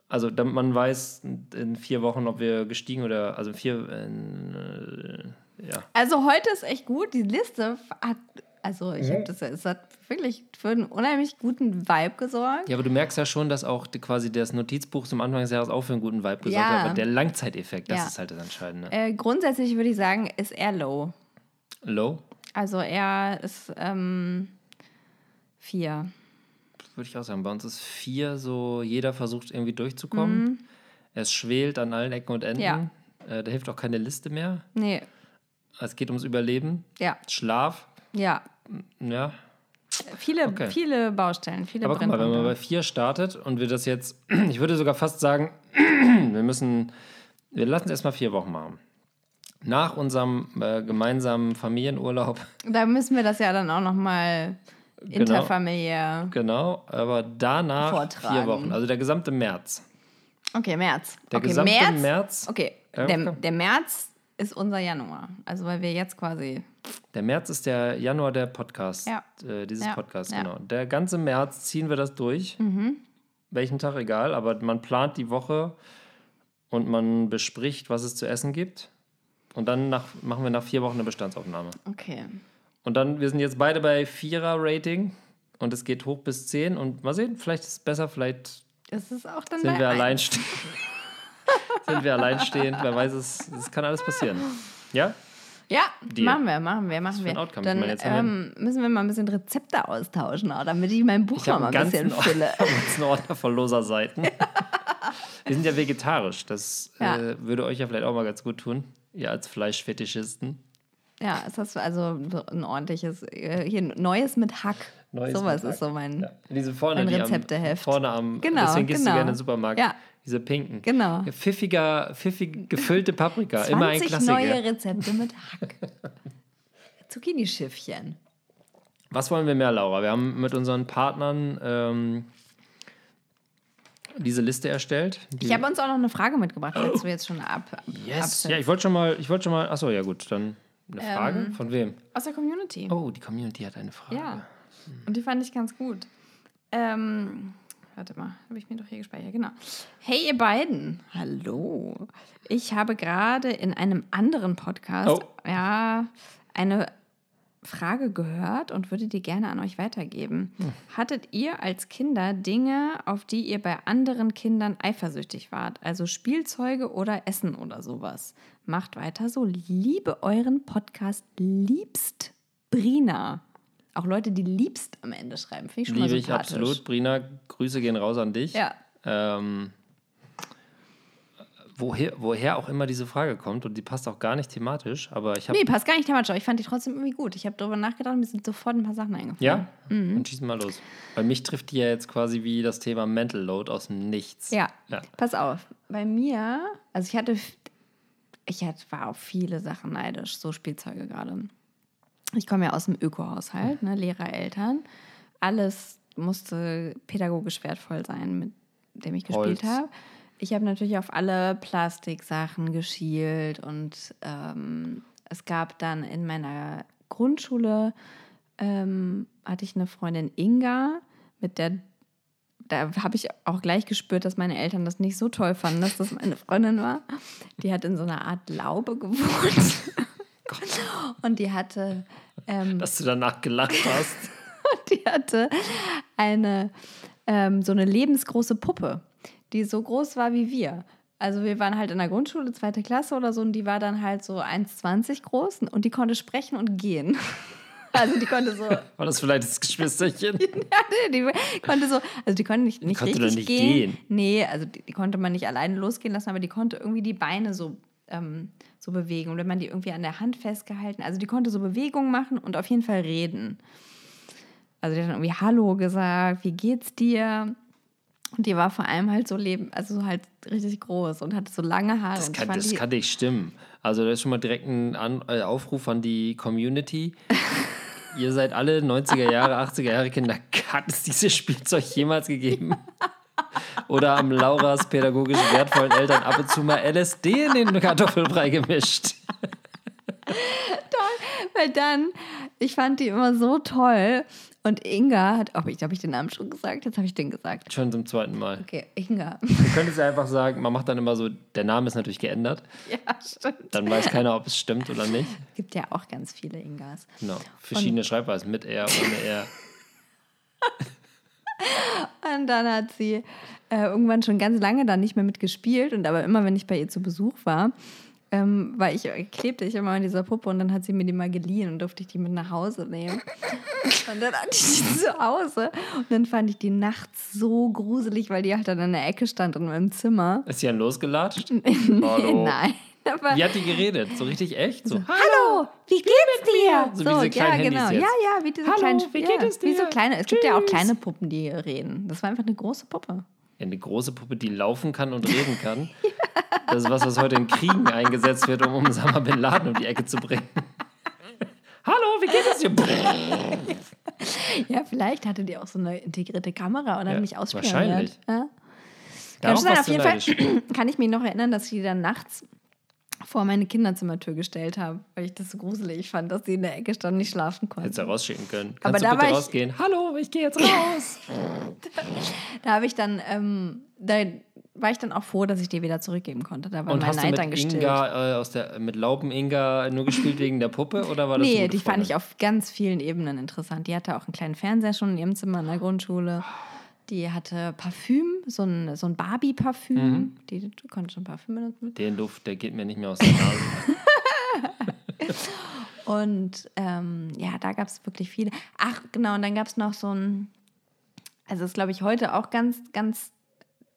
S1: Also, damit man weiß in vier Wochen, ob wir gestiegen oder, also vier, äh, ja.
S2: Also heute ist echt gut. Die Liste hat also ich mhm. habe das, es hat wirklich für einen unheimlich guten Vibe gesorgt.
S1: Ja, aber du merkst ja schon, dass auch die, quasi das Notizbuch zum Anfang des Jahres auch für einen guten Vibe gesorgt ja. hat. Aber der Langzeiteffekt, das ja. ist halt das Entscheidende.
S2: Äh, grundsätzlich würde ich sagen, ist er low.
S1: Low?
S2: Also er ist ähm, vier.
S1: Würde ich auch sagen. Bei uns ist vier so, jeder versucht irgendwie durchzukommen. Mhm. Es schwelt an allen Ecken und Enden. Ja. Äh, da hilft auch keine Liste mehr.
S2: Nee.
S1: Es geht ums Überleben.
S2: Ja.
S1: Schlaf.
S2: Ja.
S1: Ja.
S2: Viele, okay. viele Baustellen, viele
S1: Aber guck mal, wenn man bei vier startet und wir das jetzt, *clears throat* ich würde sogar fast sagen, *clears throat* wir müssen, wir lassen es erstmal vier Wochen machen. Nach unserem äh, gemeinsamen Familienurlaub. *laughs*
S2: Da müssen wir das ja dann auch nochmal genau, interfamiliär.
S1: Genau, aber danach vortragen. vier Wochen, also der gesamte März.
S2: Okay, März.
S1: Der
S2: okay,
S1: gesamte März. März
S2: okay, der, der März ist unser Januar. Also weil wir jetzt quasi
S1: der März ist der Januar der Podcast,
S2: ja.
S1: äh, dieses
S2: ja.
S1: Podcast,
S2: ja.
S1: genau. Der ganze März ziehen wir das durch.
S2: Mhm.
S1: Welchen Tag egal, aber man plant die Woche und man bespricht, was es zu essen gibt. Und dann nach, machen wir nach vier Wochen eine Bestandsaufnahme.
S2: Okay.
S1: Und dann, wir sind jetzt beide bei Vierer-Rating und es geht hoch bis zehn. Und mal sehen, vielleicht ist es besser, vielleicht
S2: ist es auch dann
S1: sind wir alleinstehend. *laughs* sind wir alleinstehend, wer weiß es, es kann alles passieren. Ja?
S2: Ja, Deal. machen wir, machen wir, machen wir. Dann ähm, müssen wir mal ein bisschen Rezepte austauschen, auch, damit ich mein Buch ich noch mal ein bisschen fülle.
S1: Ich habe einen Ordner voll loser Seiten. wir sind ja vegetarisch. Das ja. Äh, würde euch ja vielleicht auch mal ganz gut tun, ihr als Fleischfetischisten.
S2: Ja, ist das also ein ordentliches, äh, hier Neues mit Hack. Neues Sowas ist so mein, ja.
S1: Diese vorne,
S2: mein Rezepteheft.
S1: Vorne am,
S2: genau,
S1: deswegen gehst
S2: genau.
S1: du gerne in den Supermarkt.
S2: Ja.
S1: Diese pinken.
S2: Genau.
S1: Pfiffiger, pfiffig gefüllte Paprika. *laughs* Immer ein Klassiker.
S2: neue Rezepte mit Hack. *laughs* Zucchini-Schiffchen.
S1: Was wollen wir mehr, Laura? Wir haben mit unseren Partnern ähm, diese Liste erstellt.
S2: Ich habe uns auch noch eine Frage mitgebracht, falls du jetzt schon ab.
S1: Yes. Ja, ich wollte schon mal, ich wollte schon mal. Achso, ja gut, dann eine Frage ähm, von wem?
S2: Aus der Community.
S1: Oh, die Community hat eine Frage.
S2: Ja. Und die fand ich ganz gut. Ähm, Warte mal, habe ich mir doch hier gespeichert. Genau. Hey, ihr beiden. Hallo. Ich habe gerade in einem anderen Podcast oh. ja, eine Frage gehört und würde die gerne an euch weitergeben. Hm. Hattet ihr als Kinder Dinge, auf die ihr bei anderen Kindern eifersüchtig wart? Also Spielzeuge oder Essen oder sowas? Macht weiter so. Liebe euren Podcast liebst Brina. Auch Leute, die liebst am Ende schreiben, finde ich schon Liebe mal ich
S1: absolut. Brina, Grüße gehen raus an dich.
S2: Ja.
S1: Ähm, woher, woher auch immer diese Frage kommt und die passt auch gar nicht thematisch, aber ich habe.
S2: Nee, passt gar nicht thematisch, aber ich fand die trotzdem irgendwie gut. Ich habe darüber nachgedacht und mir sind sofort ein paar Sachen eingefallen.
S1: Ja? Mhm. Dann schießen mal los. Weil mich trifft die ja jetzt quasi wie das Thema Mental Load aus dem Nichts.
S2: Ja. ja. Pass auf. Bei mir, also ich hatte, ich hatte, war auf viele Sachen neidisch, so Spielzeuge gerade. Ich komme ja aus dem Öko-Haushalt, ne, Lehrer, Eltern. Alles musste pädagogisch wertvoll sein, mit dem ich gespielt habe. Ich habe natürlich auf alle Plastiksachen geschielt und ähm, es gab dann in meiner Grundschule ähm, hatte ich eine Freundin Inga, mit der da habe ich auch gleich gespürt, dass meine Eltern das nicht so toll fanden, dass das meine Freundin war. Die hat in so einer Art Laube gewohnt. *laughs* und die hatte. Ähm,
S1: dass du danach gelacht hast. *laughs*
S2: die hatte eine ähm, so eine lebensgroße Puppe die so groß war wie wir. Also wir waren halt in der Grundschule, zweite Klasse oder so, und die war dann halt so 1,20 groß und die konnte sprechen und gehen. *laughs* Also die konnte so. *laughs*
S1: War das vielleicht das Geschwisterchen?
S2: ja, nee, die konnte so, also die konnte nicht, nicht konnte richtig nicht gehen. gehen. Nee, also die, die, konnte man nicht alleine losgehen lassen, aber die konnte irgendwie die Beine so, ähm, so bewegen. Und wenn man die irgendwie an der Hand festgehalten, also die konnte so Bewegungen machen und auf jeden Fall reden. Also die hat dann irgendwie Hallo gesagt, wie geht's dir? Und die war vor allem halt so leben, also halt richtig groß und hatte so lange Haare.
S1: Das kann, das kann nicht stimmen. Also das ist schon mal direkt ein an äh, Aufruf an die Community. *laughs* Ihr seid alle 90er Jahre, 80er Jahre Kinder. Hat es dieses Spielzeug jemals gegeben? *laughs* Oder haben Lauras pädagogisch wertvollen Eltern ab und zu mal LSD in den Kartoffelbrei gemischt?
S2: Toll, weil dann, ich fand die immer so toll und Inga hat, oh, ich habe ich den Namen schon gesagt, jetzt habe ich den gesagt.
S1: Schon zum zweiten Mal.
S2: Okay, Inga.
S1: Du könntest ja einfach sagen, man macht dann immer so, der Name ist natürlich geändert.
S2: Ja, stimmt.
S1: Dann weiß keiner, ob es stimmt oder nicht.
S2: Es gibt ja auch ganz viele Ingas.
S1: Genau, verschiedene und Schreibweisen, mit R, ohne R. *laughs*
S2: und dann hat sie äh, irgendwann schon ganz lange dann nicht mehr mitgespielt und aber immer, wenn ich bei ihr zu Besuch war, ähm, weil ich klebte ich immer an dieser Puppe und dann hat sie mir die mal geliehen und durfte ich die mit nach Hause nehmen. und dann hatte ich die zu Hause und dann fand ich die nachts so gruselig, weil die halt dann in der Ecke stand in meinem Zimmer.
S1: Ist sie dann losgelatscht? *laughs*
S2: nee, Hallo. nein.
S1: Aber wie hat die geredet? So richtig echt? So,
S2: Hallo, wie geht's dir?
S1: So, so wie diese kleinen ja, genau.
S2: Jetzt. Ja, ja, wie diese
S1: Hallo,
S2: kleinen
S1: wie geht es dir?
S2: Wie so kleine, es Tschüss. gibt ja auch kleine Puppen, die reden. Das war einfach eine große Puppe.
S1: Ja, eine große Puppe, die laufen kann und reden kann. *laughs* ja. Das ist was, was heute in Kriegen eingesetzt wird, um Osama Bin Laden um die Ecke zu bringen. *laughs* Hallo, wie geht es dir?
S2: ja, vielleicht hatte die auch so eine integrierte Kamera oder ja, mich ausspielen
S1: Wahrscheinlich.
S2: Ja? Kann sein, auf jeden Fall *clears throat* kann ich mich noch erinnern, dass sie dann nachts vor meine Kinderzimmertür gestellt habe, weil ich das so gruselig fand, dass sie in der Ecke stand und nicht schlafen konnte.
S1: Hättest du rausschicken können. Kannst Aber du bitte rausgehen? Hallo, ich gehe jetzt raus.
S2: da, *laughs* da habe ich dann, ähm, da war ich dann auch froh, dass ich die wieder zurückgeben konnte. Da war
S1: und
S2: mein
S1: hast Neid du mit Inga, äh, aus der, mit Lauben Inga nur gespielt wegen der Puppe oder war das
S2: Nee, die fand ich auf ganz vielen Ebenen interessant. Die hatte auch einen kleinen Fernseher schon in ihrem Zimmer in der Grundschule. Die hatte Parfüm, so ein, so ein Barbie-Parfüm. Mhm. Die, du konntest schon Parfüm benutzen.
S1: Den Duft, der geht mir nicht mehr aus der Nase. *laughs*
S2: und ähm, ja, da gab es wirklich viele. Ach, genau, und dann gab es noch so ein, also ist glaube ich heute auch ganz, ganz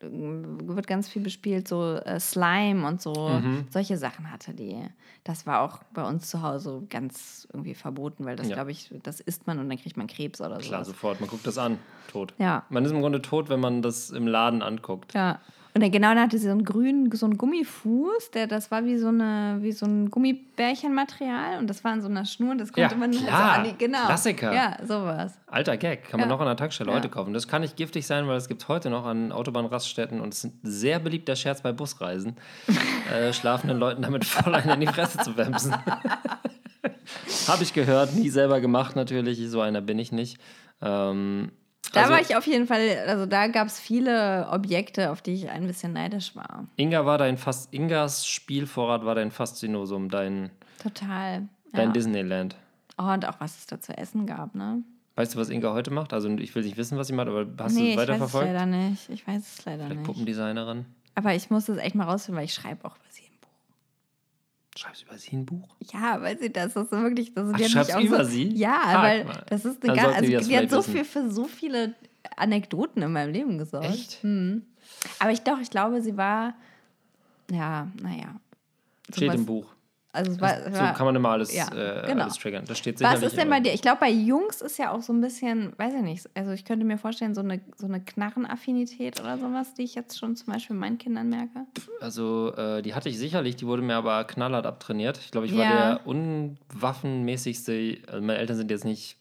S2: wird ganz viel bespielt, so äh, Slime und so, mhm. solche Sachen hatte die. Das war auch bei uns zu Hause ganz irgendwie verboten, weil das, ja. glaube ich, das isst man und dann kriegt man Krebs oder so.
S1: Klar, sowas. sofort. Man guckt das an, tot.
S2: Ja.
S1: Man ist im Grunde tot, wenn man das im Laden anguckt.
S2: Ja. Und dann genau, dann hatte sie so einen grünen, so einen Gummifuß, der, das war wie so, eine, wie so ein Gummibärchenmaterial und das war in so einer Schnur und das konnte
S1: ja,
S2: man
S1: klar.
S2: halt so an die, genau.
S1: Klassiker.
S2: Ja, sowas.
S1: Alter Gag, kann man ja. noch an der Tankstelle ja. heute kaufen. Das kann nicht giftig sein, weil es gibt heute noch an Autobahnraststätten und es ist ein sehr beliebter Scherz bei Busreisen, *laughs* äh, schlafenden Leuten damit voll einen in die Fresse zu wemsen. *laughs* Habe ich gehört, nie selber gemacht natürlich, so einer bin ich nicht. Ähm,
S2: da also, war ich auf jeden Fall, also da gab es viele Objekte, auf die ich ein bisschen neidisch war.
S1: Inga war dein Fast, Ingas Spielvorrat war dein Faszinosum, dein,
S2: Total,
S1: dein ja. Disneyland.
S2: Oh, und auch was es da zu essen gab, ne?
S1: Weißt du, was Inga heute macht? Also ich will nicht wissen, was sie macht, aber hast nee, du es weiterverfolgt?
S2: Ich weiß es leider nicht. Ich weiß es leider
S1: Vielleicht
S2: nicht.
S1: Puppendesignerin.
S2: Aber ich muss das echt mal rausfinden, weil ich schreibe auch ein Buch.
S1: Schreibst du über sie ein Buch?
S2: Ja, weil sie das, das ist wirklich. Das,
S1: Ach, schreibst du über
S2: so,
S1: sie?
S2: Ja, Tag weil mal. das ist eine ganz. Also, die hat so viel für so viele Anekdoten in meinem Leben gesorgt.
S1: Echt?
S2: Hm. Aber ich doch, ich glaube, sie war Ja, naja.
S1: Steht im Buch. Also so kann man immer alles, ja, äh, genau. alles triggern. Das steht
S2: Was ist denn bei dir? Ich glaube, bei Jungs ist ja auch so ein bisschen, weiß ich nicht, also ich könnte mir vorstellen, so eine, so eine Knarrenaffinität oder sowas, die ich jetzt schon zum Beispiel meinen Kindern merke.
S1: Also äh, die hatte ich sicherlich, die wurde mir aber knallhart abtrainiert. Ich glaube, ich war ja. der unwaffenmäßigste, also meine Eltern sind jetzt nicht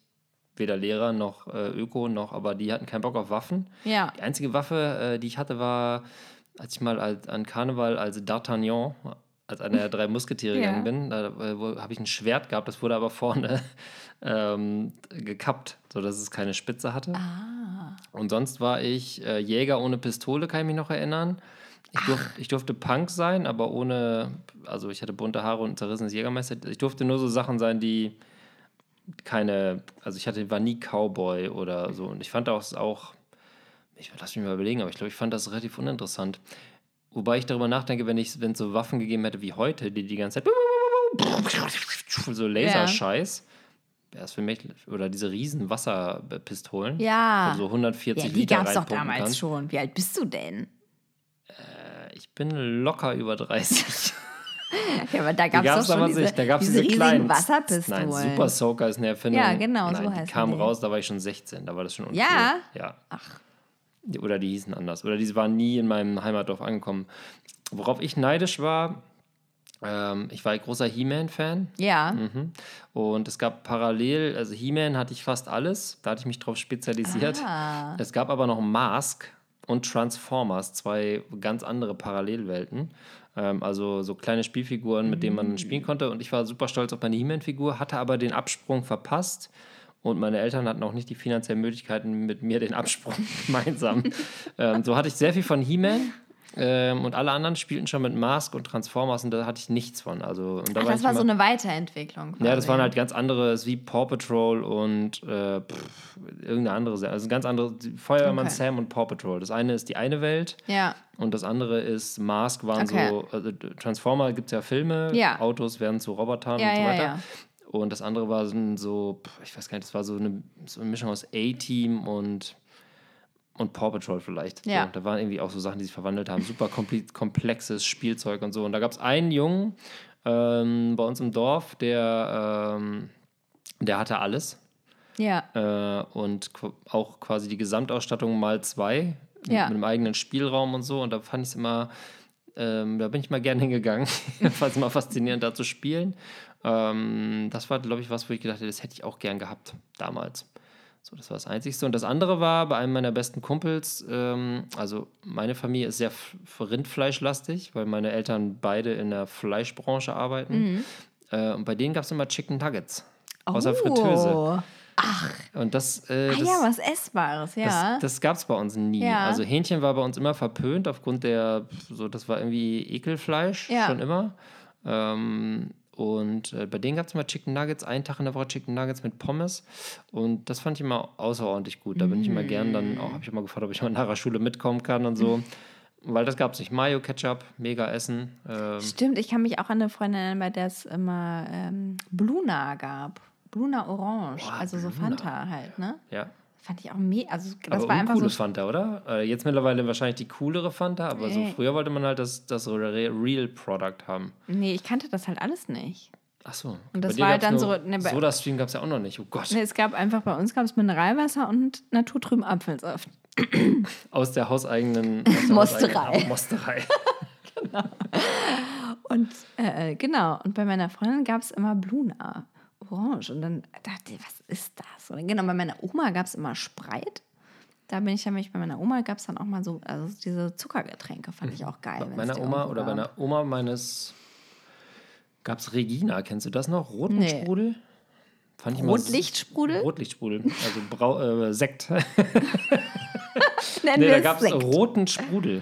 S1: weder Lehrer noch äh, Öko noch, aber die hatten keinen Bock auf Waffen. Ja. Die einzige Waffe, äh, die ich hatte, war, als ich mal als, an Karneval als D'Artagnan als einer der drei Musketiere ja. gegangen bin, da äh, habe ich ein Schwert gehabt, das wurde aber vorne *laughs* ähm, gekappt, sodass es keine Spitze hatte. Ah. Und sonst war ich äh, Jäger ohne Pistole, kann ich mich noch erinnern. Ich, durf, ich, durfte Punk sein, aber ohne, also ich hatte bunte Haare und zerrissenes Jägermeister. Ich durfte nur so Sachen sein, die keine, also ich hatte, war nie Cowboy oder so. Und ich fand auch, auch ich lass mich mal überlegen, aber ich glaube, ich fand das relativ uninteressant. Wobei ich darüber nachdenke, wenn es so Waffen gegeben hätte wie heute, die die ganze Zeit *laughs* so Laserscheiß, wäre es für mich, oder diese riesen Wasserpistolen. Ja. So 140 ja, die Liter gab es doch damals kann.
S2: schon. Wie alt bist du denn?
S1: Äh, ich bin locker über 30. *laughs*
S2: ja, aber da gab es doch schon diese, nicht. Da gab's diese, diese kleinen Wasserpistolen.
S1: Nein, Super Soaker ist eine Erfindung. Ja, genau, Nein, so heißt Die kam raus, da war ich schon 16, da war das schon uncool. Ja? Ja. Ach. Oder die hießen anders. Oder die waren nie in meinem Heimatdorf angekommen. Worauf ich neidisch war, ähm, ich war ein großer He-Man-Fan. Ja. Mhm. Und es gab parallel, also He-Man hatte ich fast alles, da hatte ich mich drauf spezialisiert. Ah. Es gab aber noch Mask und Transformers, zwei ganz andere Parallelwelten. Ähm, also so kleine Spielfiguren, mit denen man mhm. spielen konnte. Und ich war super stolz auf meine He-Man-Figur, hatte aber den Absprung verpasst und meine Eltern hatten auch nicht die finanziellen Möglichkeiten, mit mir den Absprung *laughs* gemeinsam. ähm, so hatte ich sehr viel von He-Man. Ähm, und alle anderen spielten schon mit Mask und Transformers und da hatte ich nichts von. Also,
S2: da Ach, war das war immer, so eine Weiterentwicklung.
S1: Quasi. Ja, das waren halt ganz andere, wie Paw Patrol und äh, pff, irgendeine andere, also ganz andere, Feuerwehrmann okay. Sam und Paw Patrol. Das eine ist die eine Welt ja. und das andere ist Mask waren okay. so, also Transformer gibt es ja Filme, ja. Autos werden zu Robotern ja, und so weiter. Und das andere war so, ich weiß gar nicht, das war so eine, so eine Mischung aus A-Team und, und Paw Patrol vielleicht. Ja. So, da waren irgendwie auch so Sachen, die sich verwandelt haben. Super komplexes Spielzeug und so. Und da gab es einen Jungen ähm, bei uns im Dorf, der, ähm, der hatte alles. Ja. Äh, und auch quasi die Gesamtausstattung mal zwei ja. mit einem eigenen Spielraum und so. Und da fand ich es immer, ähm, da bin ich mal gerne hingegangen. fand es immer faszinierend, da zu spielen. Ähm, das war, glaube ich, was, wo ich gedacht habe, das hätte ich auch gern gehabt damals. So, das war das Einzige. Und das andere war bei einem meiner besten Kumpels, ähm, also meine Familie ist sehr rindfleischlastig, weil meine Eltern beide in der Fleischbranche arbeiten. Mhm. Äh, und bei denen gab es immer Chicken Nuggets oh. aus der Fritteuse. Ach. Und das, äh,
S2: das, ah ja, was Essbares, ja.
S1: Das, das gab es bei uns nie. Ja. Also Hähnchen war bei uns immer verpönt aufgrund der, so das war irgendwie Ekelfleisch ja. schon immer. Ähm, und äh, bei denen gab es mal Chicken Nuggets, einen Tag in der Woche Chicken Nuggets mit Pommes. Und das fand ich immer außerordentlich gut. Da bin ich immer gern dann auch, habe ich immer gefragt, ob ich mal nach der Schule mitkommen kann und so. Weil das gab es nicht. Mayo, Ketchup, mega Essen.
S2: Ähm. Stimmt, ich kann mich auch an eine Freundin erinnern, bei der es immer ähm, Bluna gab. Bluna Orange, Boah, also so Fanta halt, ne? Ja. Fand ich auch mega. Also das
S1: aber war einfach so Fanta, oder? Äh, jetzt mittlerweile wahrscheinlich die coolere Fanta, aber nee. so früher wollte man halt das, das Real Product haben.
S2: Nee, ich kannte das halt alles nicht.
S1: Ach so.
S2: Und das war halt dann so.
S1: Ne, Soda Stream gab es ja auch noch nicht. Oh Gott.
S2: Nee, es gab einfach bei uns gab es Mineralwasser und naturtrüben Apfelsaft. *coughs*
S1: Aus der hauseigenen aus der
S2: Mosterei. Hauseigenen Mosterei. *laughs* *laughs* genau. Und äh, genau. Und bei meiner Freundin gab es immer Bluna orange. Und dann dachte ich, was ist das? Und genau, bei meiner Oma gab es immer Spreit. Da bin ich ja mich bei meiner Oma gab es dann auch mal so, also diese Zuckergetränke fand ich auch geil.
S1: Bei meiner Oma oder bei einer Oma meines gab es Regina, kennst du das noch? Roten nee. Sprudel?
S2: Fand ich Rotlichtsprudel?
S1: Rotlichtsprudel, also Brau äh, Sekt. *laughs* nee, da gab es roten Sprudel.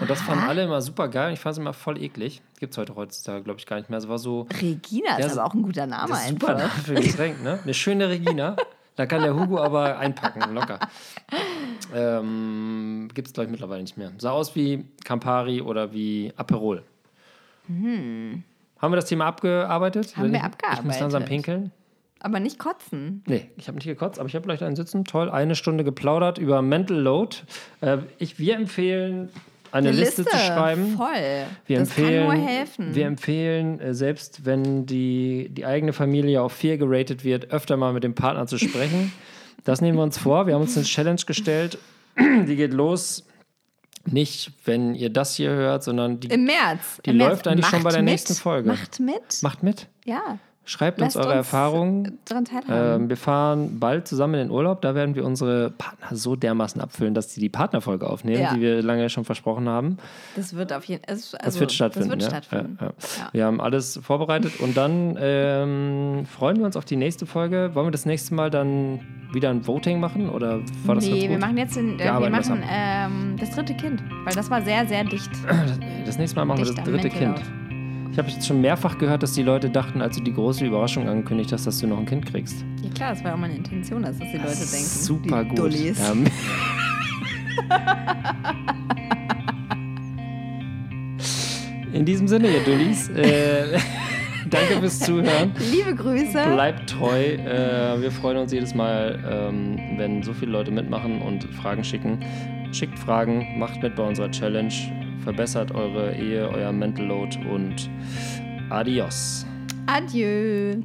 S1: Und das fanden alle immer super geil. Ich fand es immer voll eklig. Gibt es heute heutzutage, glaube ich, gar nicht mehr. Es war so.
S2: Regina ist aber auch ein guter Name das ist einfach. Super Name
S1: für Getränk, ne? Eine schöne Regina. Da kann der Hugo aber einpacken, locker. Ähm, Gibt es, glaube ich, mittlerweile nicht mehr. Sah aus wie Campari oder wie Aperol. Hm. Haben wir das Thema abgearbeitet?
S2: Haben wir abgearbeitet. Ich muss
S1: langsam pinkeln.
S2: Aber nicht kotzen.
S1: Nee, ich habe nicht gekotzt, aber ich habe vielleicht einen Sitzen. Toll, eine Stunde geplaudert über Mental Load. Äh, ich, wir empfehlen eine, Liste, Liste, zu schreiben.
S2: Voll.
S1: Wir das empfehlen, kann nur helfen. Wir empfehlen, äh, selbst wenn die, die eigene Familie auf vier geratet wird, öfter mal mit dem Partner zu sprechen. *laughs* Das nehmen wir uns vor. Wir haben uns eine Challenge gestellt. *clears throat* Die geht los nicht, wenn ihr das hier hört, sondern die,
S2: im März.
S1: Die
S2: Im
S1: läuft
S2: März.
S1: eigentlich Macht schon bei der mit. nächsten Folge.
S2: Macht mit.
S1: Macht mit.
S2: Ja.
S1: Schreibt uns eure Erfahrungen. Ähm, wir fahren bald zusammen in den Urlaub. Da werden wir unsere Partner so dermaßen abfüllen, dass sie die Partnerfolge aufnehmen, ja. die wir lange schon versprochen haben.
S2: Das wird auf jeden Fall. Also,
S1: das wird stattfinden. Das wird stattfinden. Ja, ja. Wir haben alles vorbereitet und dann ähm, freuen wir uns auf die nächste Folge. Wollen wir das nächste Mal dann wieder ein Voting machen oder war das
S2: Nee, wir machen jetzt den, äh, wir machen ähm, das dritte Kind, weil das war sehr, sehr dicht.
S1: Das nächste Mal machen wir das dritte Kind. Ich habe jetzt schon mehrfach gehört, dass die Leute dachten, als du die große Überraschung angekündigt hast, dass du noch ein Kind kriegst.
S2: Ja klar, das war auch meine Intention, dass das die Leute das denken.
S1: Super
S2: die
S1: gut. Dullis. Ja. *laughs* In diesem Sinne, ihr Dullis. Äh, *laughs* danke fürs Zuhören.
S2: Liebe Grüße.
S1: Bleibt treu. Äh, wir freuen uns jedes Mal, ähm, wenn so viele Leute mitmachen und Fragen schicken. Schickt Fragen, macht mit bei unserer Challenge verbessert eure Ehe, euer Mental Load und adios.
S2: Adieu.